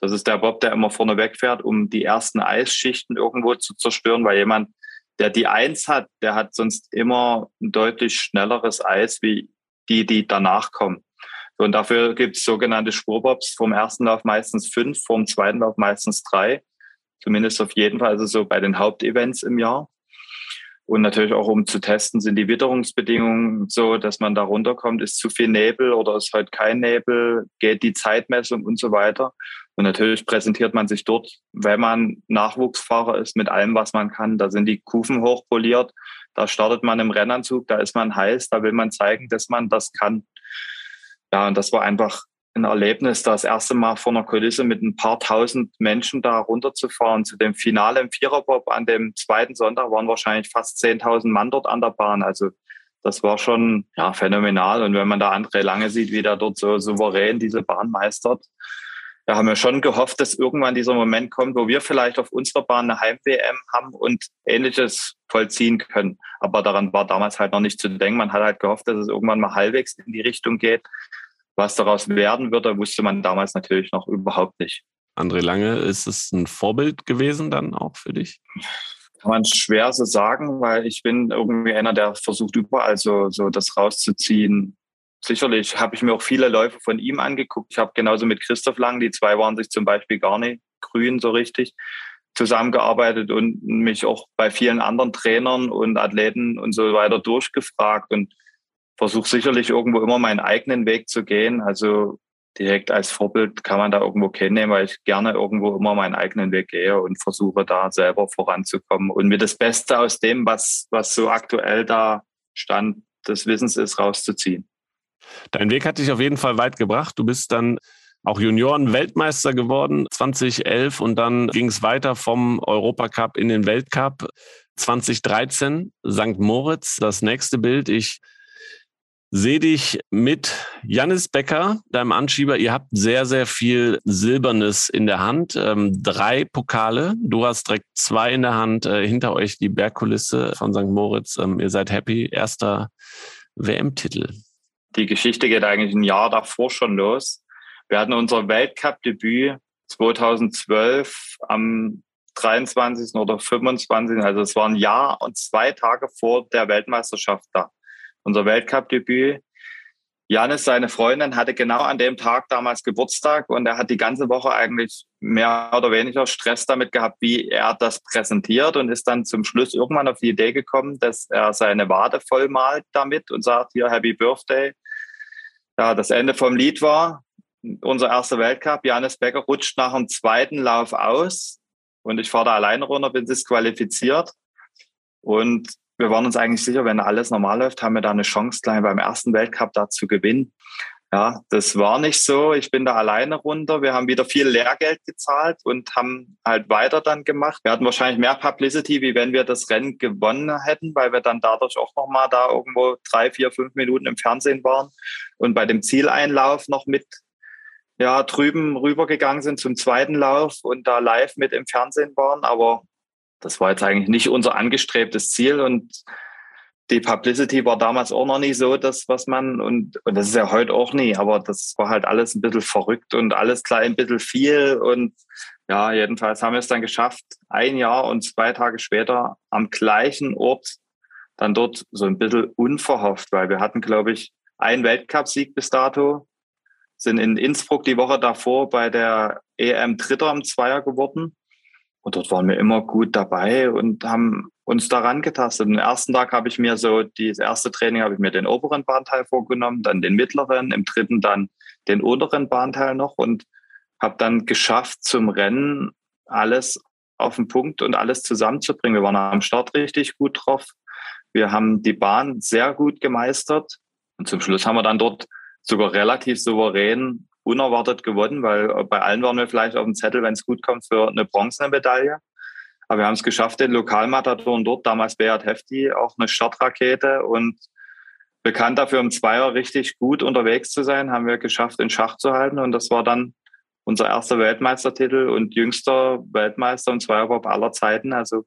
[SPEAKER 1] Das ist der Bob, der immer vorne wegfährt, um die ersten Eisschichten irgendwo zu zerstören, weil jemand, der die Eins hat, der hat sonst immer ein deutlich schnelleres Eis wie die, die danach kommen. Und dafür gibt es sogenannte Spurbobs, vom ersten Lauf meistens fünf, vom zweiten Lauf meistens drei. Zumindest auf jeden Fall, also so bei den Hauptevents im Jahr. Und natürlich auch, um zu testen, sind die Witterungsbedingungen so, dass man da runterkommt, ist zu viel Nebel oder ist halt kein Nebel, geht die Zeitmessung und so weiter. Und natürlich präsentiert man sich dort, wenn man Nachwuchsfahrer ist, mit allem, was man kann. Da sind die Kufen hochpoliert, da startet man im Rennanzug, da ist man heiß, da will man zeigen, dass man das kann. Ja, und das war einfach ein Erlebnis, das erste Mal vor einer Kulisse mit ein paar tausend Menschen da runterzufahren. Zu dem Finale im Viererbob an dem zweiten Sonntag waren wahrscheinlich fast 10.000 Mann dort an der Bahn. Also das war schon ja, phänomenal. Und wenn man da André Lange sieht, wie der dort so souverän diese Bahn meistert, da haben wir schon gehofft, dass irgendwann dieser Moment kommt, wo wir vielleicht auf unserer Bahn eine Heim-WM haben und Ähnliches vollziehen können. Aber daran war damals halt noch nicht zu denken. Man hat halt gehofft, dass es irgendwann mal halbwegs in die Richtung geht. Was daraus werden würde, wusste man damals natürlich noch überhaupt nicht.
[SPEAKER 3] André Lange, ist es ein Vorbild gewesen dann auch für dich?
[SPEAKER 1] Kann man schwer so sagen, weil ich bin irgendwie einer, der versucht überall so, so das rauszuziehen. Sicherlich habe ich mir auch viele Läufe von ihm angeguckt. Ich habe genauso mit Christoph Lang, die zwei waren sich zum Beispiel gar nicht grün so richtig, zusammengearbeitet und mich auch bei vielen anderen Trainern und Athleten und so weiter durchgefragt. Und versuche sicherlich irgendwo immer meinen eigenen Weg zu gehen. Also direkt als Vorbild kann man da irgendwo kennennehmen, weil ich gerne irgendwo immer meinen eigenen Weg gehe und versuche da selber voranzukommen und mir das Beste aus dem, was, was so aktuell da Stand des Wissens ist, rauszuziehen.
[SPEAKER 3] Dein Weg hat dich auf jeden Fall weit gebracht. Du bist dann auch Junioren-Weltmeister geworden 2011 und dann ging es weiter vom Europacup in den Weltcup 2013 St. Moritz. Das nächste Bild. Ich sehe dich mit Jannis Becker, deinem Anschieber. Ihr habt sehr, sehr viel Silbernes in der Hand. Ähm, drei Pokale. Du hast direkt zwei in der Hand. Äh, hinter euch die Bergkulisse von St. Moritz. Ähm, ihr seid happy. Erster WM-Titel.
[SPEAKER 1] Die Geschichte geht eigentlich ein Jahr davor schon los. Wir hatten unser Weltcup-Debüt 2012 am 23. oder 25. Also es war ein Jahr und zwei Tage vor der Weltmeisterschaft da unser Weltcup-Debüt. Janis, seine Freundin, hatte genau an dem Tag damals Geburtstag und er hat die ganze Woche eigentlich mehr oder weniger Stress damit gehabt, wie er das präsentiert und ist dann zum Schluss irgendwann auf die Idee gekommen, dass er seine Wade vollmalt damit und sagt, hier Happy Birthday. Ja, das Ende vom Lied war unser erster Weltcup. Janis Becker rutscht nach dem zweiten Lauf aus und ich fahre da alleine runter, bin disqualifiziert. Und wir waren uns eigentlich sicher, wenn alles normal läuft, haben wir da eine Chance, gleich beim ersten Weltcup da zu gewinnen. Ja, das war nicht so. Ich bin da alleine runter. Wir haben wieder viel Lehrgeld gezahlt und haben halt weiter dann gemacht. Wir hatten wahrscheinlich mehr Publicity, wie wenn wir das Rennen gewonnen hätten, weil wir dann dadurch auch nochmal da irgendwo drei, vier, fünf Minuten im Fernsehen waren und bei dem Zieleinlauf noch mit ja, drüben rübergegangen sind zum zweiten Lauf und da live mit im Fernsehen waren. Aber das war jetzt eigentlich nicht unser angestrebtes Ziel und die Publicity war damals auch noch nicht so, das, was man, und, und das ist ja heute auch nie, aber das war halt alles ein bisschen verrückt und alles klein ein bisschen viel. Und ja, jedenfalls haben wir es dann geschafft, ein Jahr und zwei Tage später am gleichen Ort dann dort so ein bisschen unverhofft, weil wir hatten, glaube ich, einen Weltcupsieg bis dato, sind in Innsbruck die Woche davor bei der EM Dritter im Zweier geworden und dort waren wir immer gut dabei und haben uns daran getastet. Am ersten Tag habe ich mir so, das erste Training habe ich mir den oberen Bahnteil vorgenommen, dann den mittleren, im dritten dann den unteren Bahnteil noch und habe dann geschafft, zum Rennen alles auf den Punkt und alles zusammenzubringen. Wir waren am Start richtig gut drauf. Wir haben die Bahn sehr gut gemeistert und zum Schluss haben wir dann dort sogar relativ souverän unerwartet gewonnen, weil äh, bei allen waren wir vielleicht auf dem Zettel, wenn es gut kommt, für eine Bronzemedaille. Aber wir haben es geschafft, den Lokalmatadoren dort, damals Beat Hefti, auch eine Startrakete und bekannt dafür im Zweier richtig gut unterwegs zu sein, haben wir geschafft, in Schach zu halten. Und das war dann unser erster Weltmeistertitel und jüngster Weltmeister im Zweierbob aller Zeiten. Also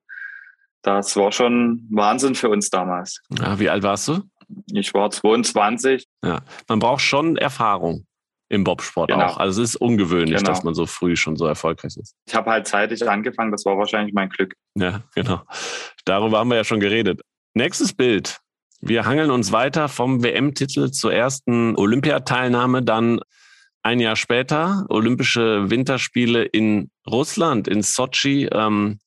[SPEAKER 1] das war schon Wahnsinn für uns damals.
[SPEAKER 3] Ja, wie alt warst du?
[SPEAKER 1] Ich war 22.
[SPEAKER 3] Ja, man braucht schon Erfahrung im Bobsport genau. auch. Also es ist ungewöhnlich, genau. dass man so früh schon so erfolgreich ist.
[SPEAKER 1] Ich habe halt zeitig angefangen, das war wahrscheinlich mein Glück.
[SPEAKER 3] Ja, genau. Darüber haben wir ja schon geredet. Nächstes Bild. Wir hangeln uns weiter vom WM-Titel zur ersten Olympiateilnahme, dann ein Jahr später Olympische Winterspiele in Russland, in Sochi. Ähm,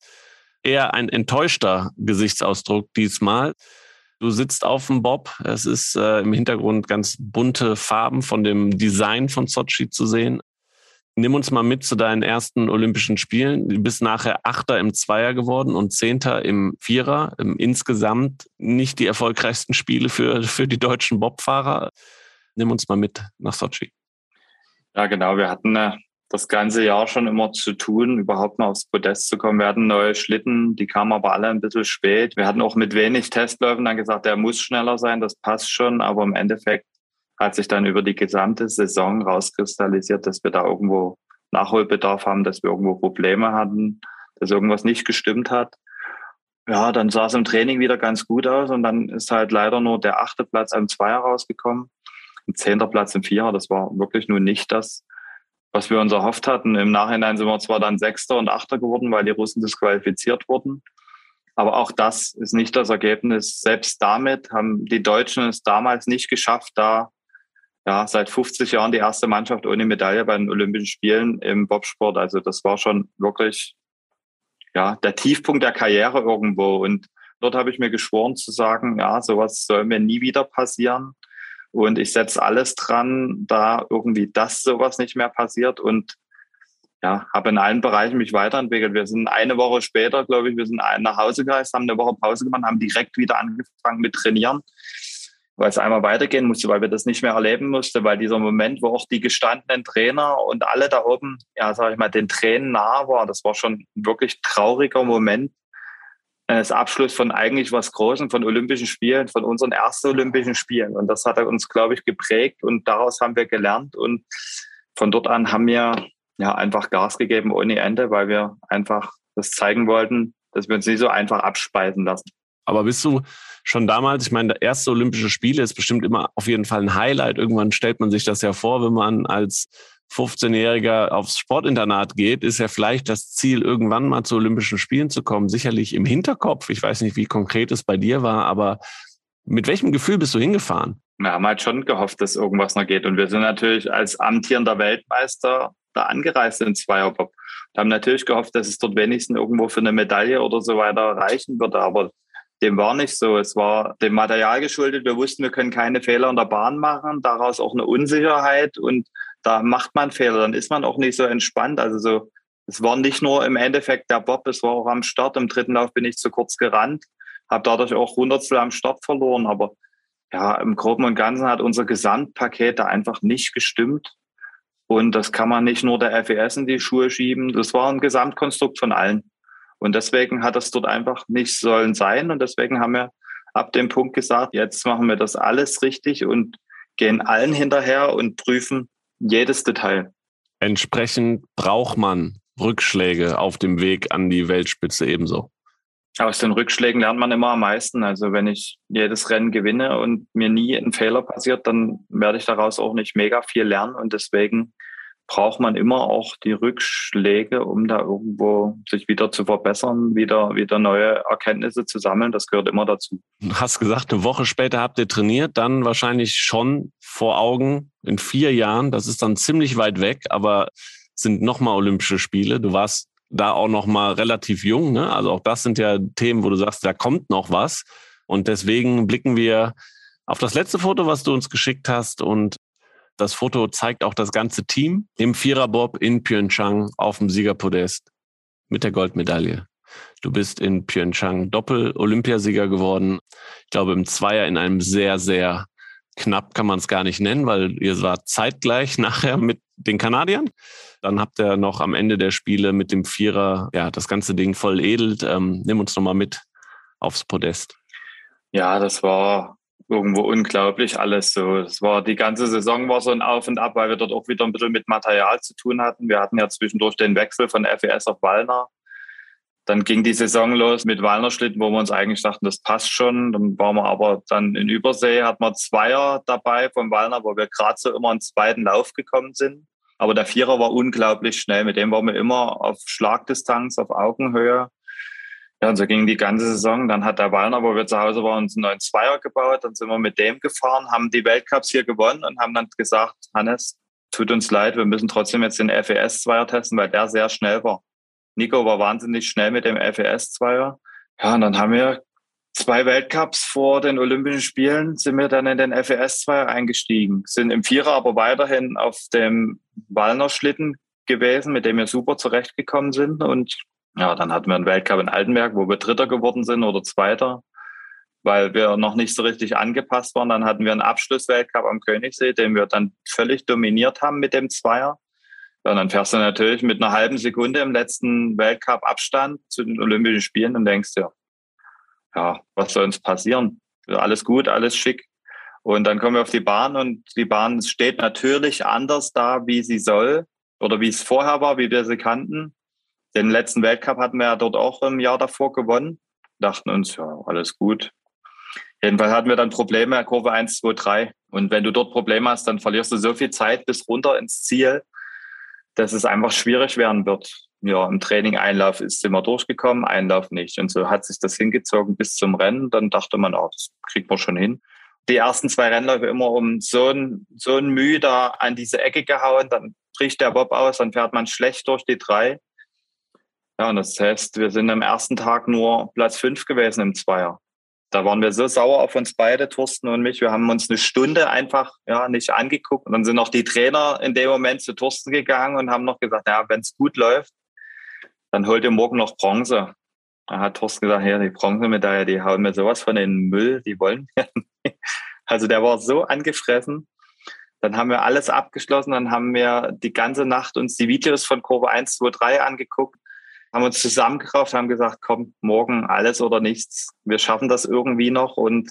[SPEAKER 3] eher ein enttäuschter Gesichtsausdruck diesmal. Du sitzt auf dem Bob. Es ist äh, im Hintergrund ganz bunte Farben von dem Design von Sochi zu sehen. Nimm uns mal mit zu deinen ersten Olympischen Spielen. Du bist nachher Achter im Zweier geworden und Zehnter im Vierer. Insgesamt nicht die erfolgreichsten Spiele für, für die deutschen Bobfahrer. Nimm uns mal mit nach Sochi.
[SPEAKER 1] Ja, genau. Wir hatten äh, das ganze Jahr schon immer zu tun, überhaupt mal aufs Podest zu kommen. Wir hatten neue Schlitten, die kamen aber alle ein bisschen spät. Wir hatten auch mit wenig Testläufen dann gesagt, der muss schneller sein, das passt schon. Aber im Endeffekt hat sich dann über die gesamte Saison rauskristallisiert, dass wir da irgendwo Nachholbedarf haben, dass wir irgendwo Probleme hatten, dass irgendwas nicht gestimmt hat. Ja, dann sah es im Training wieder ganz gut aus und dann ist halt leider nur der achte Platz am Zweier rausgekommen, ein zehnter Platz im Vierer. Das war wirklich nur nicht das, was wir uns erhofft hatten. Im Nachhinein sind wir zwar dann Sechster und Achter geworden, weil die Russen disqualifiziert wurden. Aber auch das ist nicht das Ergebnis. Selbst damit haben die Deutschen es damals nicht geschafft, da ja, seit 50 Jahren die erste Mannschaft ohne Medaille bei den Olympischen Spielen im Bobsport. Also das war schon wirklich ja, der Tiefpunkt der Karriere irgendwo. Und dort habe ich mir geschworen zu sagen, ja, sowas soll mir nie wieder passieren. Und ich setze alles dran, da irgendwie das sowas nicht mehr passiert. Und ja, habe in allen Bereichen mich weiterentwickelt. Wir sind eine Woche später, glaube ich, wir sind nach Hause gereist, haben eine Woche Pause gemacht, haben direkt wieder angefangen mit Trainieren weil es einmal weitergehen musste, weil wir das nicht mehr erleben mussten, weil dieser Moment, wo auch die gestandenen Trainer und alle da oben, ja, sag ich mal, den Tränen nah war, das war schon ein wirklich trauriger Moment. Das Abschluss von eigentlich was Großem, von Olympischen Spielen, von unseren ersten Olympischen Spielen. Und das hat uns, glaube ich, geprägt und daraus haben wir gelernt. Und von dort an haben wir ja einfach Gas gegeben ohne Ende, weil wir einfach das zeigen wollten, dass wir uns nicht so einfach abspeisen lassen.
[SPEAKER 3] Aber bist du schon damals, ich meine, der erste Olympische Spiele ist bestimmt immer auf jeden Fall ein Highlight. Irgendwann stellt man sich das ja vor, wenn man als 15-Jähriger aufs Sportinternat geht, ist ja vielleicht das Ziel, irgendwann mal zu Olympischen Spielen zu kommen. Sicherlich im Hinterkopf. Ich weiß nicht, wie konkret es bei dir war, aber mit welchem Gefühl bist du hingefahren?
[SPEAKER 1] Wir haben halt schon gehofft, dass irgendwas noch geht. Und wir sind natürlich als amtierender Weltmeister da angereist in Zweierbob. Wir haben natürlich gehofft, dass es dort wenigstens irgendwo für eine Medaille oder so weiter reichen würde. Aber dem war nicht so. Es war dem Material geschuldet. Wir wussten, wir können keine Fehler in der Bahn machen. Daraus auch eine Unsicherheit. Und da macht man Fehler. Dann ist man auch nicht so entspannt. Also so, es war nicht nur im Endeffekt der Bob, es war auch am Start. Im dritten Lauf bin ich zu kurz gerannt, habe dadurch auch Hundertstel am Start verloren. Aber ja, im Groben und Ganzen hat unser Gesamtpaket da einfach nicht gestimmt. Und das kann man nicht nur der FES in die Schuhe schieben. Das war ein Gesamtkonstrukt von allen. Und deswegen hat das dort einfach nicht sollen sein. Und deswegen haben wir ab dem Punkt gesagt, jetzt machen wir das alles richtig und gehen allen hinterher und prüfen jedes Detail.
[SPEAKER 3] Entsprechend braucht man Rückschläge auf dem Weg an die Weltspitze ebenso.
[SPEAKER 1] Aus den Rückschlägen lernt man immer am meisten. Also wenn ich jedes Rennen gewinne und mir nie ein Fehler passiert, dann werde ich daraus auch nicht mega viel lernen. Und deswegen braucht man immer auch die Rückschläge, um da irgendwo sich wieder zu verbessern, wieder, wieder neue Erkenntnisse zu sammeln. Das gehört immer dazu.
[SPEAKER 3] Du hast gesagt, eine Woche später habt ihr trainiert, dann wahrscheinlich schon vor Augen in vier Jahren. Das ist dann ziemlich weit weg, aber sind nochmal Olympische Spiele. Du warst da auch nochmal relativ jung. Ne? Also auch das sind ja Themen, wo du sagst, da kommt noch was. Und deswegen blicken wir auf das letzte Foto, was du uns geschickt hast und das Foto zeigt auch das ganze Team im Viererbob in Pyeongchang auf dem Siegerpodest mit der Goldmedaille. Du bist in Pyeongchang Doppel-Olympiasieger geworden. Ich glaube, im Zweier in einem sehr, sehr knapp kann man es gar nicht nennen, weil ihr wart zeitgleich <laughs> nachher mit den Kanadiern. Dann habt ihr noch am Ende der Spiele mit dem Vierer ja das ganze Ding voll edelt. Ähm, nimm uns nochmal mit aufs Podest.
[SPEAKER 1] Ja, das war irgendwo unglaublich alles so. Es war die ganze Saison war so ein Auf und Ab, weil wir dort auch wieder ein bisschen mit Material zu tun hatten. Wir hatten ja zwischendurch den Wechsel von FES auf Wallner. Dann ging die Saison los mit Wallner Schlitten, wo wir uns eigentlich dachten, das passt schon. Dann waren wir aber dann in Übersee, hatten wir Zweier dabei vom Wallner, wo wir gerade so immer einen zweiten Lauf gekommen sind. Aber der Vierer war unglaublich schnell. Mit dem waren wir immer auf Schlagdistanz, auf Augenhöhe. Ja, und so ging die ganze Saison. Dann hat der Wallner, wo wir zu Hause waren, uns einen neuen Zweier gebaut. Dann sind wir mit dem gefahren, haben die Weltcups hier gewonnen und haben dann gesagt, Hannes, tut uns leid, wir müssen trotzdem jetzt den FES-Zweier testen, weil der sehr schnell war. Nico war wahnsinnig schnell mit dem FES-Zweier. Ja, und dann haben wir zwei Weltcups vor den Olympischen Spielen sind wir dann in den FES-Zweier eingestiegen, sind im Vierer aber weiterhin auf dem Wallner Schlitten gewesen, mit dem wir super zurechtgekommen sind. Und ja, dann hatten wir einen Weltcup in Altenberg, wo wir Dritter geworden sind oder Zweiter, weil wir noch nicht so richtig angepasst waren. Dann hatten wir einen Abschlussweltcup am Königssee, den wir dann völlig dominiert haben mit dem Zweier. Ja, dann fährst du natürlich mit einer halben Sekunde im letzten Weltcup Abstand zu den Olympischen Spielen und denkst dir, ja, was soll uns passieren? Alles gut, alles schick. Und dann kommen wir auf die Bahn und die Bahn steht natürlich anders da, wie sie soll oder wie es vorher war, wie wir sie kannten. Den letzten Weltcup hatten wir ja dort auch im Jahr davor gewonnen. Dachten uns, ja, alles gut. Jedenfalls hatten wir dann Probleme, Kurve 1, 2, 3. Und wenn du dort Probleme hast, dann verlierst du so viel Zeit bis runter ins Ziel, dass es einfach schwierig werden wird. Ja, im Training Einlauf ist immer durchgekommen, Einlauf nicht. Und so hat sich das hingezogen bis zum Rennen. Dann dachte man, oh, das kriegt man schon hin. Die ersten zwei Rennläufe immer um so ein, so ein Mühe da an diese Ecke gehauen, dann bricht der Bob aus, dann fährt man schlecht durch die drei. Ja, und das heißt, wir sind am ersten Tag nur Platz fünf gewesen im Zweier. Da waren wir so sauer auf uns beide, Thorsten und mich. Wir haben uns eine Stunde einfach ja, nicht angeguckt. Und dann sind auch die Trainer in dem Moment zu Thorsten gegangen und haben noch gesagt, ja, wenn es gut läuft, dann holt ihr morgen noch Bronze. Da hat Thorsten gesagt, ja, die Bronzemedaille, die hauen mir sowas von in den Müll, die wollen wir <laughs> nicht. Also der war so angefressen. Dann haben wir alles abgeschlossen, dann haben wir die ganze Nacht uns die Videos von Kurve 1, 2, 3 angeguckt, haben uns zusammengekauft, haben gesagt, komm, morgen alles oder nichts. Wir schaffen das irgendwie noch und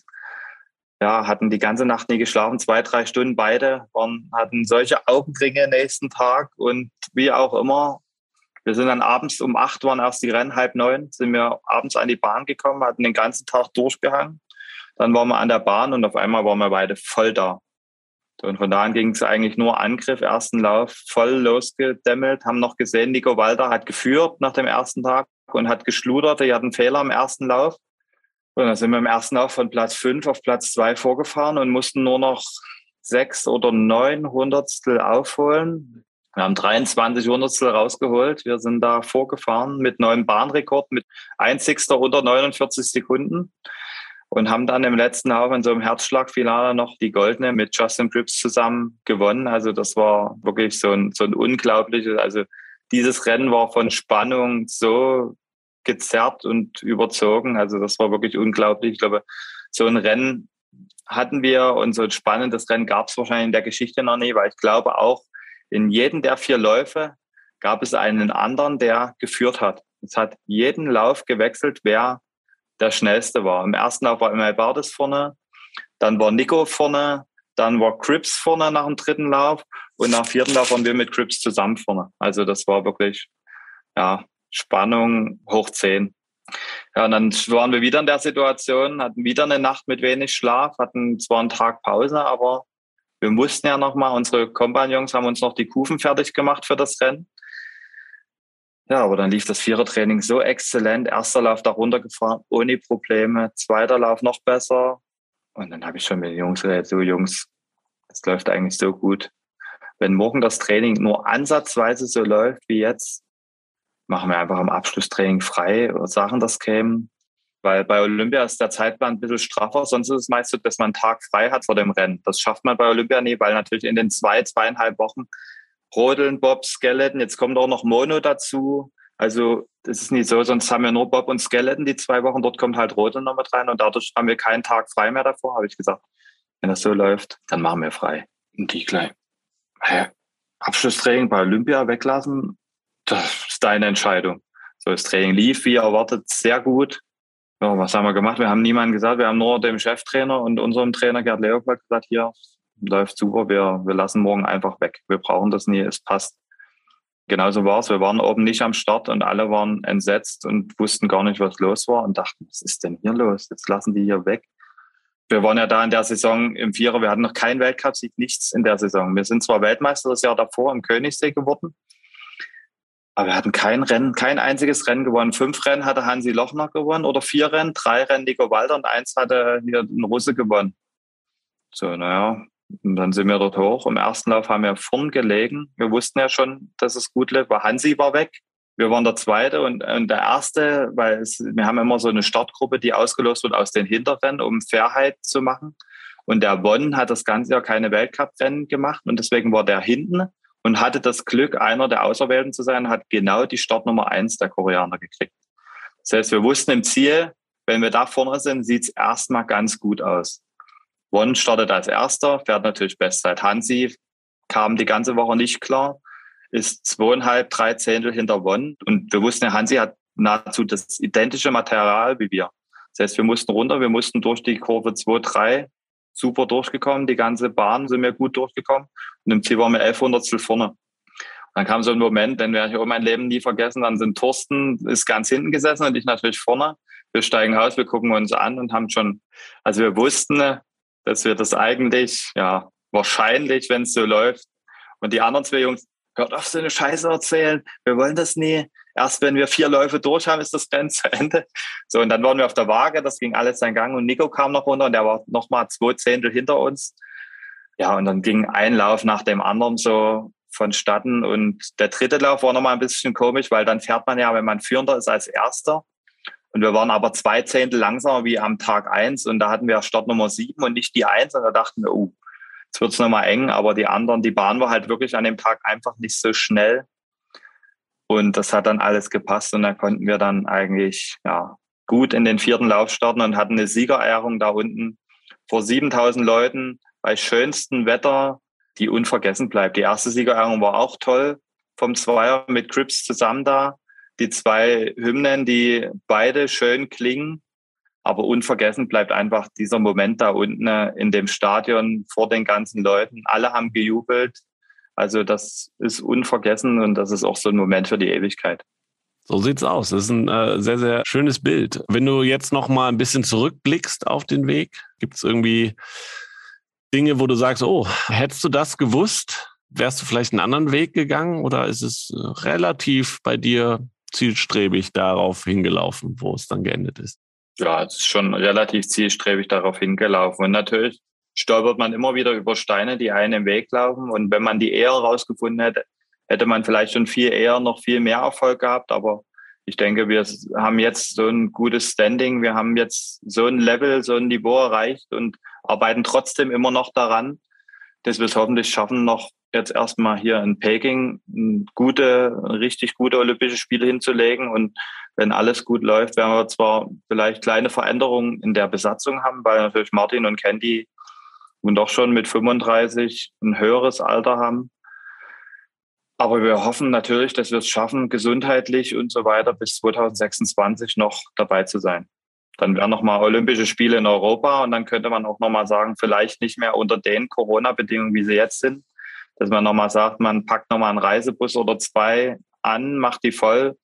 [SPEAKER 1] ja, hatten die ganze Nacht nie geschlafen, zwei, drei Stunden beide, waren, hatten solche Augenringe nächsten Tag und wie auch immer. Wir sind dann abends um acht waren erst die Rennen, halb neun, sind wir abends an die Bahn gekommen, hatten den ganzen Tag durchgehangen. Dann waren wir an der Bahn und auf einmal waren wir beide voll da. Und von da an ging es eigentlich nur Angriff, ersten Lauf, voll losgedämmelt, haben noch gesehen, Nico Walter hat geführt nach dem ersten Tag und hat geschludert. Er hat einen Fehler im ersten Lauf. Und dann sind wir im ersten Lauf von Platz fünf auf Platz zwei vorgefahren und mussten nur noch sechs oder neun Hundertstel aufholen. Wir haben 23 Hundertstel rausgeholt. Wir sind da vorgefahren mit neuem Bahnrekord, mit einzigster unter 49 Sekunden und haben dann im letzten Lauf in so einem Herzschlagfinale noch die Goldene mit Justin Cripps zusammen gewonnen. Also das war wirklich so ein, so ein unglaubliches, also dieses Rennen war von Spannung so gezerrt und überzogen. Also das war wirklich unglaublich. Ich glaube, so ein Rennen hatten wir und so ein spannendes Rennen gab es wahrscheinlich in der Geschichte noch nie, weil ich glaube auch in jedem der vier Läufe gab es einen anderen, der geführt hat. Es hat jeden Lauf gewechselt, wer der schnellste war. Im ersten Lauf war Emil Bardes vorne, dann war Nico vorne, dann war Crips vorne nach dem dritten Lauf und nach dem vierten Lauf waren wir mit Crips zusammen vorne. Also das war wirklich ja, Spannung hoch zehn. Ja, und dann waren wir wieder in der Situation, hatten wieder eine Nacht mit wenig Schlaf, hatten zwar einen Tag Pause, aber wir mussten ja nochmal, unsere Kompagnons haben uns noch die Kufen fertig gemacht für das Rennen. Ja, aber dann lief das Vierertraining so exzellent. Erster Lauf da runtergefahren, ohne Probleme. Zweiter Lauf noch besser. Und dann habe ich schon mit den Jungs gesagt, so Jungs, es läuft eigentlich so gut. Wenn morgen das Training nur ansatzweise so läuft wie jetzt, machen wir einfach am Abschlusstraining frei Sachen, das kämen. Weil bei Olympia ist der Zeitplan ein bisschen straffer, sonst ist es meist so, dass man einen Tag frei hat vor dem Rennen. Das schafft man bei Olympia nie, weil natürlich in den zwei, zweieinhalb Wochen Rodeln, Bob, Skeleton. Jetzt kommt auch noch Mono dazu. Also das ist nicht so, sonst haben wir nur Bob und Skeleton die zwei Wochen. Dort kommt halt Rodeln noch mit rein und dadurch haben wir keinen Tag frei mehr davor, habe ich gesagt. Wenn das so läuft, dann machen wir frei. Und die gleich. Hä? Abschlusstraining bei Olympia weglassen, das ist deine Entscheidung. So, das Training lief wie erwartet sehr gut. Ja, was haben wir gemacht? Wir haben niemandem gesagt, wir haben nur dem Cheftrainer und unserem Trainer Gerd Leopold gesagt, hier, läuft super, wir, wir lassen morgen einfach weg. Wir brauchen das nie, es passt. Genauso war es. Wir waren oben nicht am Start und alle waren entsetzt und wussten gar nicht, was los war und dachten, was ist denn hier los? Jetzt lassen die hier weg. Wir waren ja da in der Saison im Vierer. Wir hatten noch keinen Weltcupsieg, nichts in der Saison. Wir sind zwar Weltmeister das Jahr davor im Königssee geworden, aber wir hatten kein Rennen, kein einziges Rennen gewonnen. Fünf Rennen hatte Hansi Lochner gewonnen oder vier Rennen, drei Rennen Nico Walter und eins hatte hier ein Russe gewonnen. So, naja, und dann sind wir dort hoch. Im ersten Lauf haben wir vorn gelegen. Wir wussten ja schon, dass es gut läuft, weil Hansi war weg. wir waren der Zweite und, und der Erste, weil es, wir haben immer so eine Startgruppe, die ausgelost wird aus den Hinterrennen, um Fairheit zu machen. Und der Bonn hat das ganze Jahr keine Weltcuprennen gemacht und deswegen war der hinten und hatte das Glück, einer der Auserwählten zu sein, hat genau die Startnummer eins der Koreaner gekriegt. Das heißt, wir wussten im Ziel, wenn wir da vorne sind, sieht es erstmal ganz gut aus. Won startet als erster, fährt natürlich Bestzeit. Hansi kam die ganze Woche nicht klar, ist zweieinhalb, drei Zehntel hinter Won. Und wir wussten, Hansi hat nahezu das identische Material wie wir. Das heißt, wir mussten runter, wir mussten durch die Kurve 2, 3 super durchgekommen. Die ganze Bahn sind wir gut durchgekommen. Und im Ziel waren wir 1100 vorne. Dann kam so ein Moment, den werde ich auch mein Leben nie vergessen. Dann sind Thorsten ist ganz hinten gesessen und ich natürlich vorne. Wir steigen aus, wir gucken uns an und haben schon, also wir wussten, dass wir das eigentlich, ja, wahrscheinlich, wenn es so läuft. Und die anderen zwei Jungs, hört auf, so eine Scheiße erzählen. Wir wollen das nie. Erst wenn wir vier Läufe durch haben, ist das Rennen zu Ende. So, und dann waren wir auf der Waage, das ging alles seinen Gang und Nico kam noch runter und der war noch mal zwei Zehntel hinter uns. Ja, und dann ging ein Lauf nach dem anderen so vonstatten und der dritte Lauf war noch mal ein bisschen komisch, weil dann fährt man ja, wenn man Führender ist, als Erster. Und wir waren aber zwei Zehntel langsamer wie am Tag eins und da hatten wir Startnummer sieben und nicht die eins und da dachten wir, oh, jetzt wird's noch mal eng, aber die anderen, die Bahn war halt wirklich an dem Tag einfach nicht so schnell. Und das hat dann alles gepasst und da konnten wir dann eigentlich ja, gut in den vierten Lauf starten und hatten eine Siegerehrung da unten vor 7000 Leuten bei schönstem Wetter, die unvergessen bleibt. Die erste Siegerehrung war auch toll vom Zweier mit Crips zusammen da. Die zwei Hymnen, die beide schön klingen, aber unvergessen bleibt einfach dieser Moment da unten in dem Stadion vor den ganzen Leuten. Alle haben gejubelt. Also das ist unvergessen und das ist auch so ein Moment für die Ewigkeit.
[SPEAKER 3] So sieht's aus. Das ist ein äh, sehr, sehr schönes Bild. Wenn du jetzt noch mal ein bisschen zurückblickst auf den Weg, gibt es irgendwie Dinge, wo du sagst, oh, hättest du das gewusst, wärst du vielleicht einen anderen Weg gegangen oder ist es äh, relativ bei dir zielstrebig darauf hingelaufen, wo es dann geendet ist?
[SPEAKER 1] Ja, es ist schon relativ zielstrebig darauf hingelaufen. Und natürlich stolpert man immer wieder über Steine, die einen im Weg laufen. Und wenn man die eher rausgefunden hätte, hätte man vielleicht schon viel eher noch viel mehr Erfolg gehabt. Aber ich denke, wir haben jetzt so ein gutes Standing. Wir haben jetzt so ein Level, so ein Niveau erreicht und arbeiten trotzdem immer noch daran, dass wir es hoffentlich schaffen, noch jetzt erstmal hier in Peking gute, richtig gute Olympische Spiele hinzulegen. Und wenn alles gut läuft, werden wir zwar vielleicht kleine Veränderungen in der Besatzung haben, weil natürlich Martin und Candy und doch schon mit 35 ein höheres Alter haben. Aber wir hoffen natürlich, dass wir es schaffen, gesundheitlich und so weiter bis 2026 noch dabei zu sein. Dann wären nochmal Olympische Spiele in Europa und dann könnte man auch nochmal sagen, vielleicht nicht mehr unter den Corona-Bedingungen, wie sie jetzt sind, dass man nochmal sagt, man packt nochmal einen Reisebus oder zwei an, macht die voll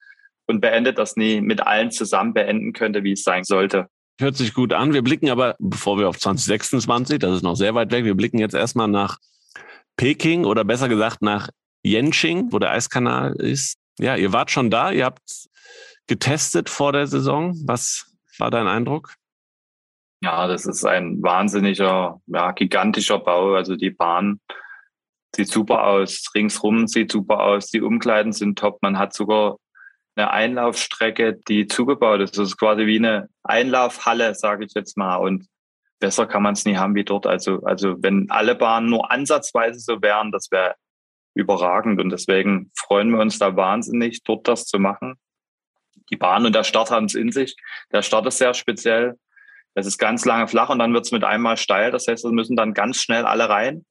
[SPEAKER 1] und beendet das nie mit allen zusammen beenden könnte, wie es sein sollte.
[SPEAKER 3] Hört sich gut an. Wir blicken aber, bevor wir auf 2026, das ist noch sehr weit weg, wir blicken jetzt erstmal nach Peking oder besser gesagt nach Yenching, wo der Eiskanal ist. Ja, ihr wart schon da, ihr habt getestet vor der Saison. Was war dein Eindruck?
[SPEAKER 1] Ja, das ist ein wahnsinniger, ja, gigantischer Bau. Also die Bahn sieht super aus, ringsrum sieht super aus, die Umkleiden sind top. Man hat sogar eine Einlaufstrecke, die zugebaut ist. Das ist quasi wie eine Einlaufhalle, sage ich jetzt mal. Und besser kann man es nie haben wie dort. Also, also wenn alle Bahnen nur ansatzweise so wären, das wäre überragend. Und deswegen freuen wir uns da wahnsinnig, dort das zu machen. Die Bahn und der Start haben es in sich. Der Start ist sehr speziell. Es ist ganz lange flach und dann wird es mit einmal steil. Das heißt, es müssen dann ganz schnell alle rein.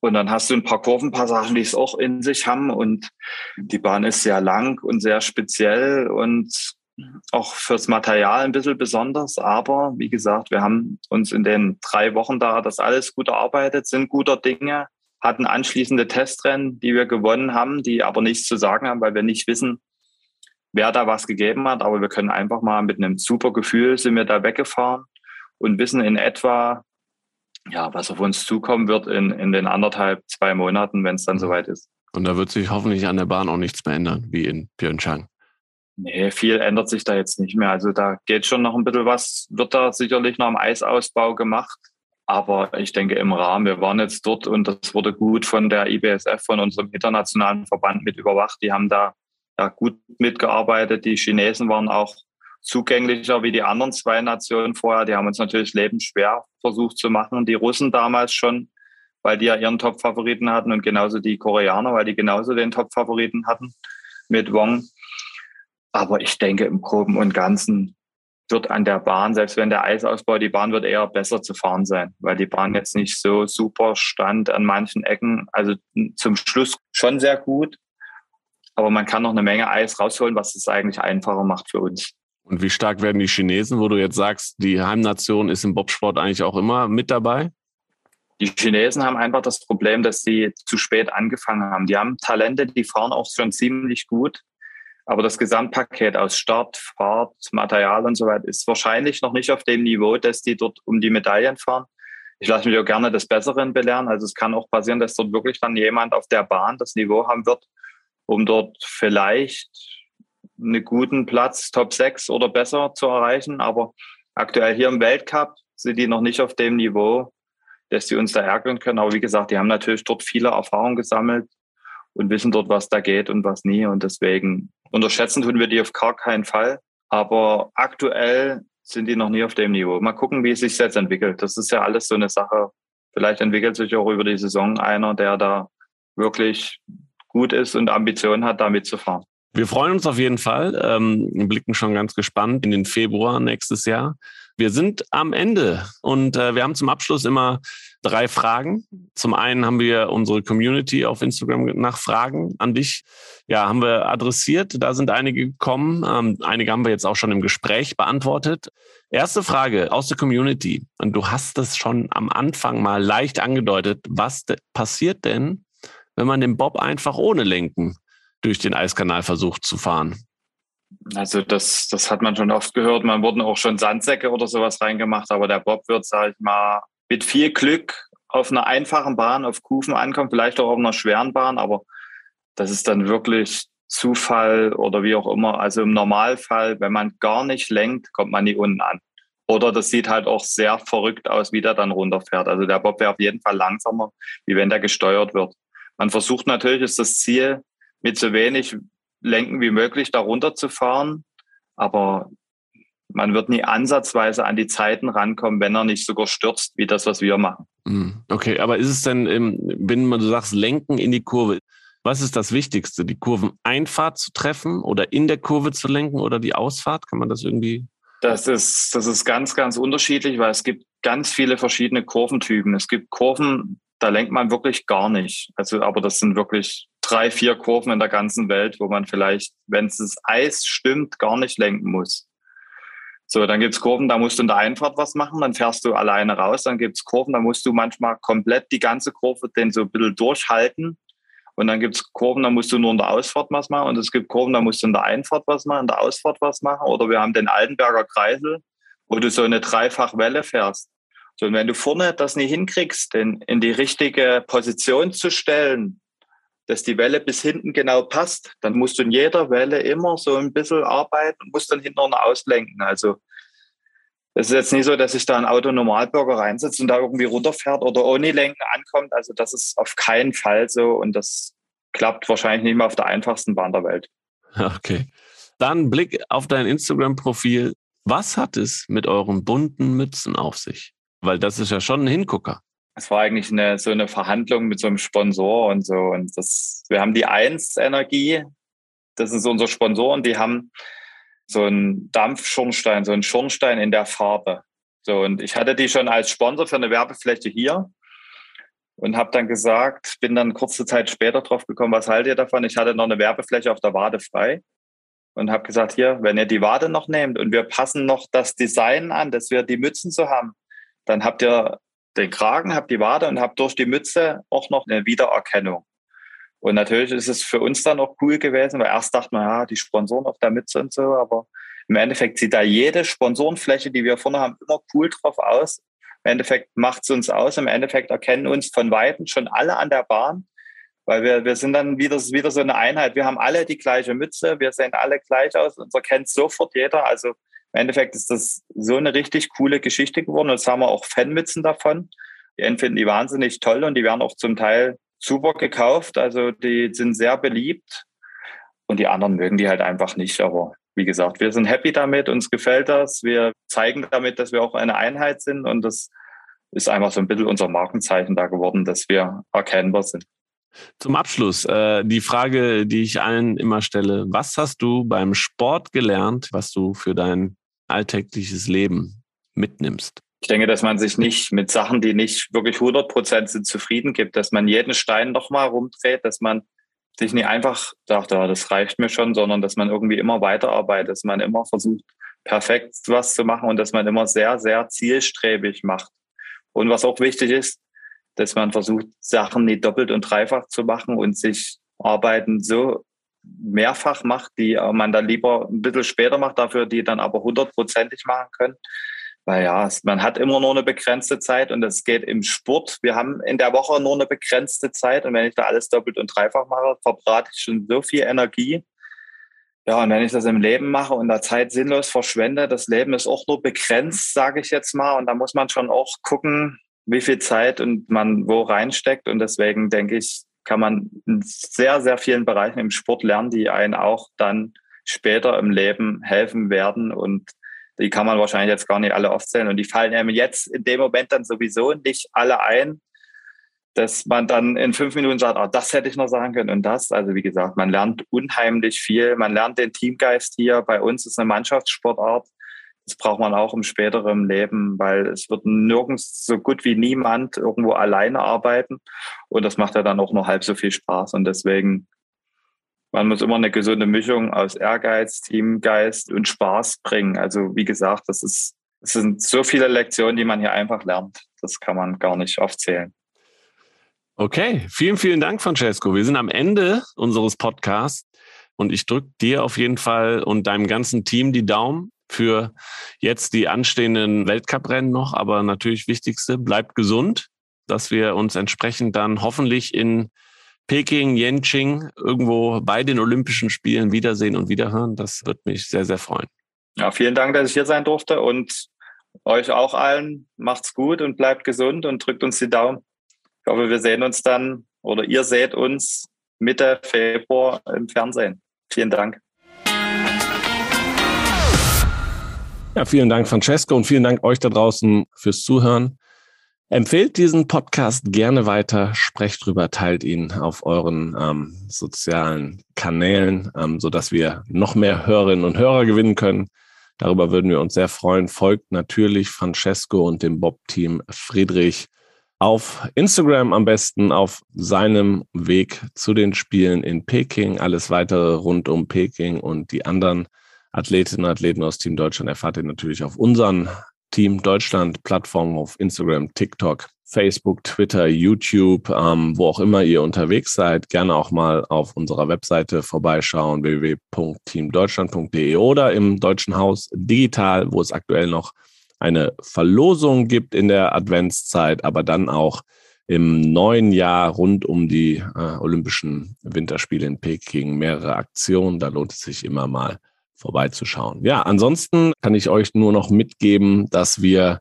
[SPEAKER 1] Und dann hast du ein paar Kurvenpassagen, die es auch in sich haben. Und die Bahn ist sehr lang und sehr speziell und auch fürs Material ein bisschen besonders. Aber wie gesagt, wir haben uns in den drei Wochen da das alles gut erarbeitet, sind guter Dinge, hatten anschließende Testrennen, die wir gewonnen haben, die aber nichts zu sagen haben, weil wir nicht wissen, wer da was gegeben hat. Aber wir können einfach mal mit einem super Gefühl sind wir da weggefahren und wissen in etwa, ja, was auf uns zukommen wird in, in den anderthalb, zwei Monaten, wenn es dann mhm. soweit ist.
[SPEAKER 3] Und da wird sich hoffentlich an der Bahn auch nichts mehr ändern, wie in Pyeongchang.
[SPEAKER 1] Nee, viel ändert sich da jetzt nicht mehr. Also da geht schon noch ein bisschen was, wird da sicherlich noch am Eisausbau gemacht. Aber ich denke im Rahmen, wir waren jetzt dort und das wurde gut von der IBSF, von unserem internationalen Verband mit überwacht. Die haben da ja, gut mitgearbeitet. Die Chinesen waren auch zugänglicher wie die anderen zwei Nationen vorher. Die haben uns natürlich lebensschwer versucht zu machen. Die Russen damals schon, weil die ja ihren Top-Favoriten hatten und genauso die Koreaner, weil die genauso den Top-Favoriten hatten mit Wong. Aber ich denke, im Groben und Ganzen wird an der Bahn, selbst wenn der Eisausbau, die Bahn wird eher besser zu fahren sein, weil die Bahn jetzt nicht so super stand an manchen Ecken. Also zum Schluss schon sehr gut, aber man kann noch eine Menge Eis rausholen, was es eigentlich einfacher macht für uns.
[SPEAKER 3] Und wie stark werden die Chinesen, wo du jetzt sagst, die Heimnation ist im Bobsport eigentlich auch immer mit dabei?
[SPEAKER 1] Die Chinesen haben einfach das Problem, dass sie zu spät angefangen haben. Die haben Talente, die fahren auch schon ziemlich gut. Aber das Gesamtpaket aus Start, Fahrt, Material und so weiter ist wahrscheinlich noch nicht auf dem Niveau, dass die dort um die Medaillen fahren. Ich lasse mich auch gerne des Besseren belehren. Also es kann auch passieren, dass dort wirklich dann jemand auf der Bahn das Niveau haben wird, um dort vielleicht einen guten Platz, Top 6 oder besser zu erreichen. Aber aktuell hier im Weltcup sind die noch nicht auf dem Niveau, dass sie uns da ärgern können. Aber wie gesagt, die haben natürlich dort viele Erfahrungen gesammelt und wissen dort, was da geht und was nie. Und deswegen unterschätzen tun wir die auf gar keinen Fall. Aber aktuell sind die noch nie auf dem Niveau. Mal gucken, wie es sich jetzt entwickelt. Das ist ja alles so eine Sache. Vielleicht entwickelt sich auch über die Saison einer, der da wirklich gut ist und Ambitionen hat, da mitzufahren.
[SPEAKER 3] Wir freuen uns auf jeden Fall, ähm, blicken schon ganz gespannt in den Februar nächstes Jahr. Wir sind am Ende und äh, wir haben zum Abschluss immer drei Fragen. Zum einen haben wir unsere Community auf Instagram nach Fragen an dich. Ja, haben wir adressiert. Da sind einige gekommen. Ähm, einige haben wir jetzt auch schon im Gespräch beantwortet. Erste Frage aus der Community. Und du hast es schon am Anfang mal leicht angedeutet. Was passiert denn, wenn man den Bob einfach ohne Lenken durch den Eiskanal versucht zu fahren?
[SPEAKER 1] Also das, das hat man schon oft gehört. Man wurden auch schon Sandsäcke oder sowas reingemacht, aber der Bob wird, sage ich mal, mit viel Glück auf einer einfachen Bahn auf Kufen ankommen, vielleicht auch auf einer schweren Bahn, aber das ist dann wirklich Zufall oder wie auch immer. Also im Normalfall, wenn man gar nicht lenkt, kommt man nie unten an. Oder das sieht halt auch sehr verrückt aus, wie der dann runterfährt. Also der Bob wäre auf jeden Fall langsamer, wie wenn der gesteuert wird. Man versucht natürlich, ist das Ziel, mit so wenig Lenken wie möglich da runterzufahren. Aber man wird nie ansatzweise an die Zeiten rankommen, wenn er nicht sogar stürzt, wie das, was wir machen.
[SPEAKER 3] Hm, okay, aber ist es denn, wenn du sagst, lenken in die Kurve, was ist das Wichtigste? Die Kurveneinfahrt zu treffen oder in der Kurve zu lenken oder die Ausfahrt? Kann man das irgendwie?
[SPEAKER 1] Das ist, das ist ganz, ganz unterschiedlich, weil es gibt ganz viele verschiedene Kurventypen. Es gibt Kurven, da lenkt man wirklich gar nicht. Also, aber das sind wirklich drei, vier Kurven in der ganzen Welt, wo man vielleicht, wenn es das Eis stimmt, gar nicht lenken muss. So, dann gibt's Kurven, da musst du in der Einfahrt was machen, dann fährst du alleine raus. Dann gibt's Kurven, da musst du manchmal komplett die ganze Kurve den so ein bisschen durchhalten. Und dann gibt's Kurven, da musst du nur in der Ausfahrt was machen. Und es gibt Kurven, da musst du in der Einfahrt was machen, in der Ausfahrt was machen. Oder wir haben den Altenberger Kreisel, wo du so eine Dreifachwelle fährst. So, und wenn du vorne das nicht hinkriegst, den in die richtige Position zu stellen, dass die Welle bis hinten genau passt, dann musst du in jeder Welle immer so ein bisschen arbeiten und musst dann hinten auslenken. Also es ist jetzt nicht so, dass sich da ein Autonormalbürger reinsetzt und da irgendwie runterfährt oder ohne Lenken ankommt. Also das ist auf keinen Fall so und das klappt wahrscheinlich nicht mehr auf der einfachsten Bahn der Welt. <laughs>
[SPEAKER 3] Okay. Dann Blick auf dein Instagram-Profil. Was hat es mit euren bunten Mützen auf sich? Weil das ist ja schon ein Hingucker
[SPEAKER 1] es war eigentlich eine, so eine Verhandlung mit so einem Sponsor und so. Und das, wir haben die Eins Energie, das ist unser Sponsor und die haben so einen Dampfschornstein, so einen Schornstein in der Farbe. So, und ich hatte die schon als Sponsor für eine Werbefläche hier und habe dann gesagt, bin dann kurze Zeit später drauf gekommen, was haltet ihr davon? Ich hatte noch eine Werbefläche auf der Wade frei und habe gesagt, hier, wenn ihr die Wade noch nehmt und wir passen noch das Design an, dass wir die Mützen so haben, dann habt ihr den Kragen, habe die Wade und habe durch die Mütze auch noch eine Wiedererkennung. Und natürlich ist es für uns dann auch cool gewesen, weil erst dachte man, ja, die Sponsoren auf der Mütze und so, aber im Endeffekt sieht da jede Sponsorenfläche, die wir vorne haben, immer cool drauf aus. Im Endeffekt macht es uns aus. Im Endeffekt erkennen uns von Weitem schon alle an der Bahn, weil wir, wir sind dann wieder, wieder so eine Einheit. Wir haben alle die gleiche Mütze, wir sehen alle gleich aus, uns erkennt sofort jeder. Also im Endeffekt ist das so eine richtig coole Geschichte geworden. Jetzt haben wir auch Fanmützen davon. Die finden die wahnsinnig toll und die werden auch zum Teil super gekauft. Also die sind sehr beliebt. Und die anderen mögen die halt einfach nicht. Aber wie gesagt, wir sind happy damit, uns gefällt das. Wir zeigen damit, dass wir auch eine Einheit sind. Und das ist einfach so ein bisschen unser Markenzeichen da geworden, dass wir erkennbar sind.
[SPEAKER 2] Zum Abschluss äh, die Frage, die ich allen immer stelle. Was hast du beim Sport gelernt, was du für dein alltägliches Leben mitnimmst?
[SPEAKER 1] Ich denke, dass man sich nicht mit Sachen, die nicht wirklich 100 Prozent sind, zufrieden gibt, dass man jeden Stein nochmal rumdreht, dass man sich nicht einfach sagt, ja, das reicht mir schon, sondern dass man irgendwie immer weiterarbeitet, dass man immer versucht, perfekt was zu machen und dass man immer sehr, sehr zielstrebig macht. Und was auch wichtig ist, dass man versucht, Sachen nicht doppelt und dreifach zu machen und sich Arbeiten so mehrfach macht, die man dann lieber ein bisschen später macht, dafür die dann aber hundertprozentig machen können. Weil ja, man hat immer nur eine begrenzte Zeit und das geht im Sport. Wir haben in der Woche nur eine begrenzte Zeit und wenn ich da alles doppelt und dreifach mache, verbrate ich schon so viel Energie. Ja, und wenn ich das im Leben mache und da Zeit sinnlos verschwende, das Leben ist auch nur begrenzt, sage ich jetzt mal. Und da muss man schon auch gucken, wie viel Zeit und man wo reinsteckt. Und deswegen denke ich, kann man in sehr, sehr vielen Bereichen im Sport lernen, die einen auch dann später im Leben helfen werden. Und die kann man wahrscheinlich jetzt gar nicht alle aufzählen. Und die fallen einem jetzt in dem Moment dann sowieso nicht alle ein, dass man dann in fünf Minuten sagt, oh, das hätte ich noch sagen können und das. Also wie gesagt, man lernt unheimlich viel. Man lernt den Teamgeist hier. Bei uns ist eine Mannschaftssportart. Das braucht man auch im späteren Leben, weil es wird nirgends so gut wie niemand irgendwo alleine arbeiten. Und das macht ja dann auch nur halb so viel Spaß. Und deswegen man muss immer eine gesunde Mischung aus Ehrgeiz, Teamgeist und Spaß bringen. Also wie gesagt, das ist, es sind so viele Lektionen, die man hier einfach lernt. Das kann man gar nicht aufzählen.
[SPEAKER 2] Okay, vielen, vielen Dank, Francesco. Wir sind am Ende unseres Podcasts und ich drücke dir auf jeden Fall und deinem ganzen Team die Daumen für jetzt die anstehenden Weltcuprennen noch. Aber natürlich wichtigste, bleibt gesund, dass wir uns entsprechend dann hoffentlich in Peking, Yenching irgendwo bei den Olympischen Spielen wiedersehen und wiederhören. Das wird mich sehr, sehr freuen.
[SPEAKER 1] Ja, vielen Dank, dass ich hier sein durfte und euch auch allen. Macht's gut und bleibt gesund und drückt uns die Daumen. Ich hoffe, wir sehen uns dann oder ihr seht uns Mitte Februar im Fernsehen. Vielen Dank.
[SPEAKER 2] Ja, vielen Dank, Francesco, und vielen Dank euch da draußen fürs Zuhören. Empfehlt diesen Podcast gerne weiter, sprecht drüber, teilt ihn auf euren ähm, sozialen Kanälen, ähm, sodass wir noch mehr Hörerinnen und Hörer gewinnen können. Darüber würden wir uns sehr freuen. Folgt natürlich Francesco und dem Bob-Team Friedrich auf Instagram am besten auf seinem Weg zu den Spielen in Peking. Alles weitere rund um Peking und die anderen Athletinnen und Athleten aus Team Deutschland erfahrt ihr natürlich auf unseren Team Deutschland Plattformen auf Instagram, TikTok, Facebook, Twitter, YouTube, ähm, wo auch immer ihr unterwegs seid, gerne auch mal auf unserer Webseite vorbeischauen, www.teamdeutschland.de oder im Deutschen Haus digital, wo es aktuell noch eine Verlosung gibt in der Adventszeit, aber dann auch im neuen Jahr rund um die äh, Olympischen Winterspiele in Peking mehrere Aktionen. Da lohnt es sich immer mal vorbeizuschauen. Ja, ansonsten kann ich euch nur noch mitgeben, dass wir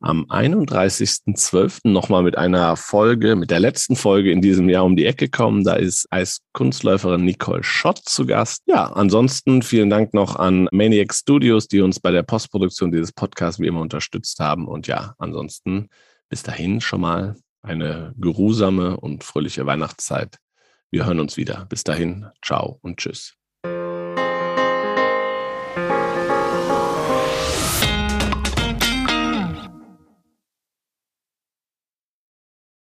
[SPEAKER 2] am 31.12. nochmal mit einer Folge, mit der letzten Folge in diesem Jahr um die Ecke kommen. Da ist als Kunstläuferin Nicole Schott zu Gast. Ja, ansonsten vielen Dank noch an Maniac Studios, die uns bei der Postproduktion dieses Podcasts wie immer unterstützt haben. Und ja, ansonsten bis dahin schon mal eine geruhsame und fröhliche Weihnachtszeit. Wir hören uns wieder. Bis dahin, ciao und tschüss.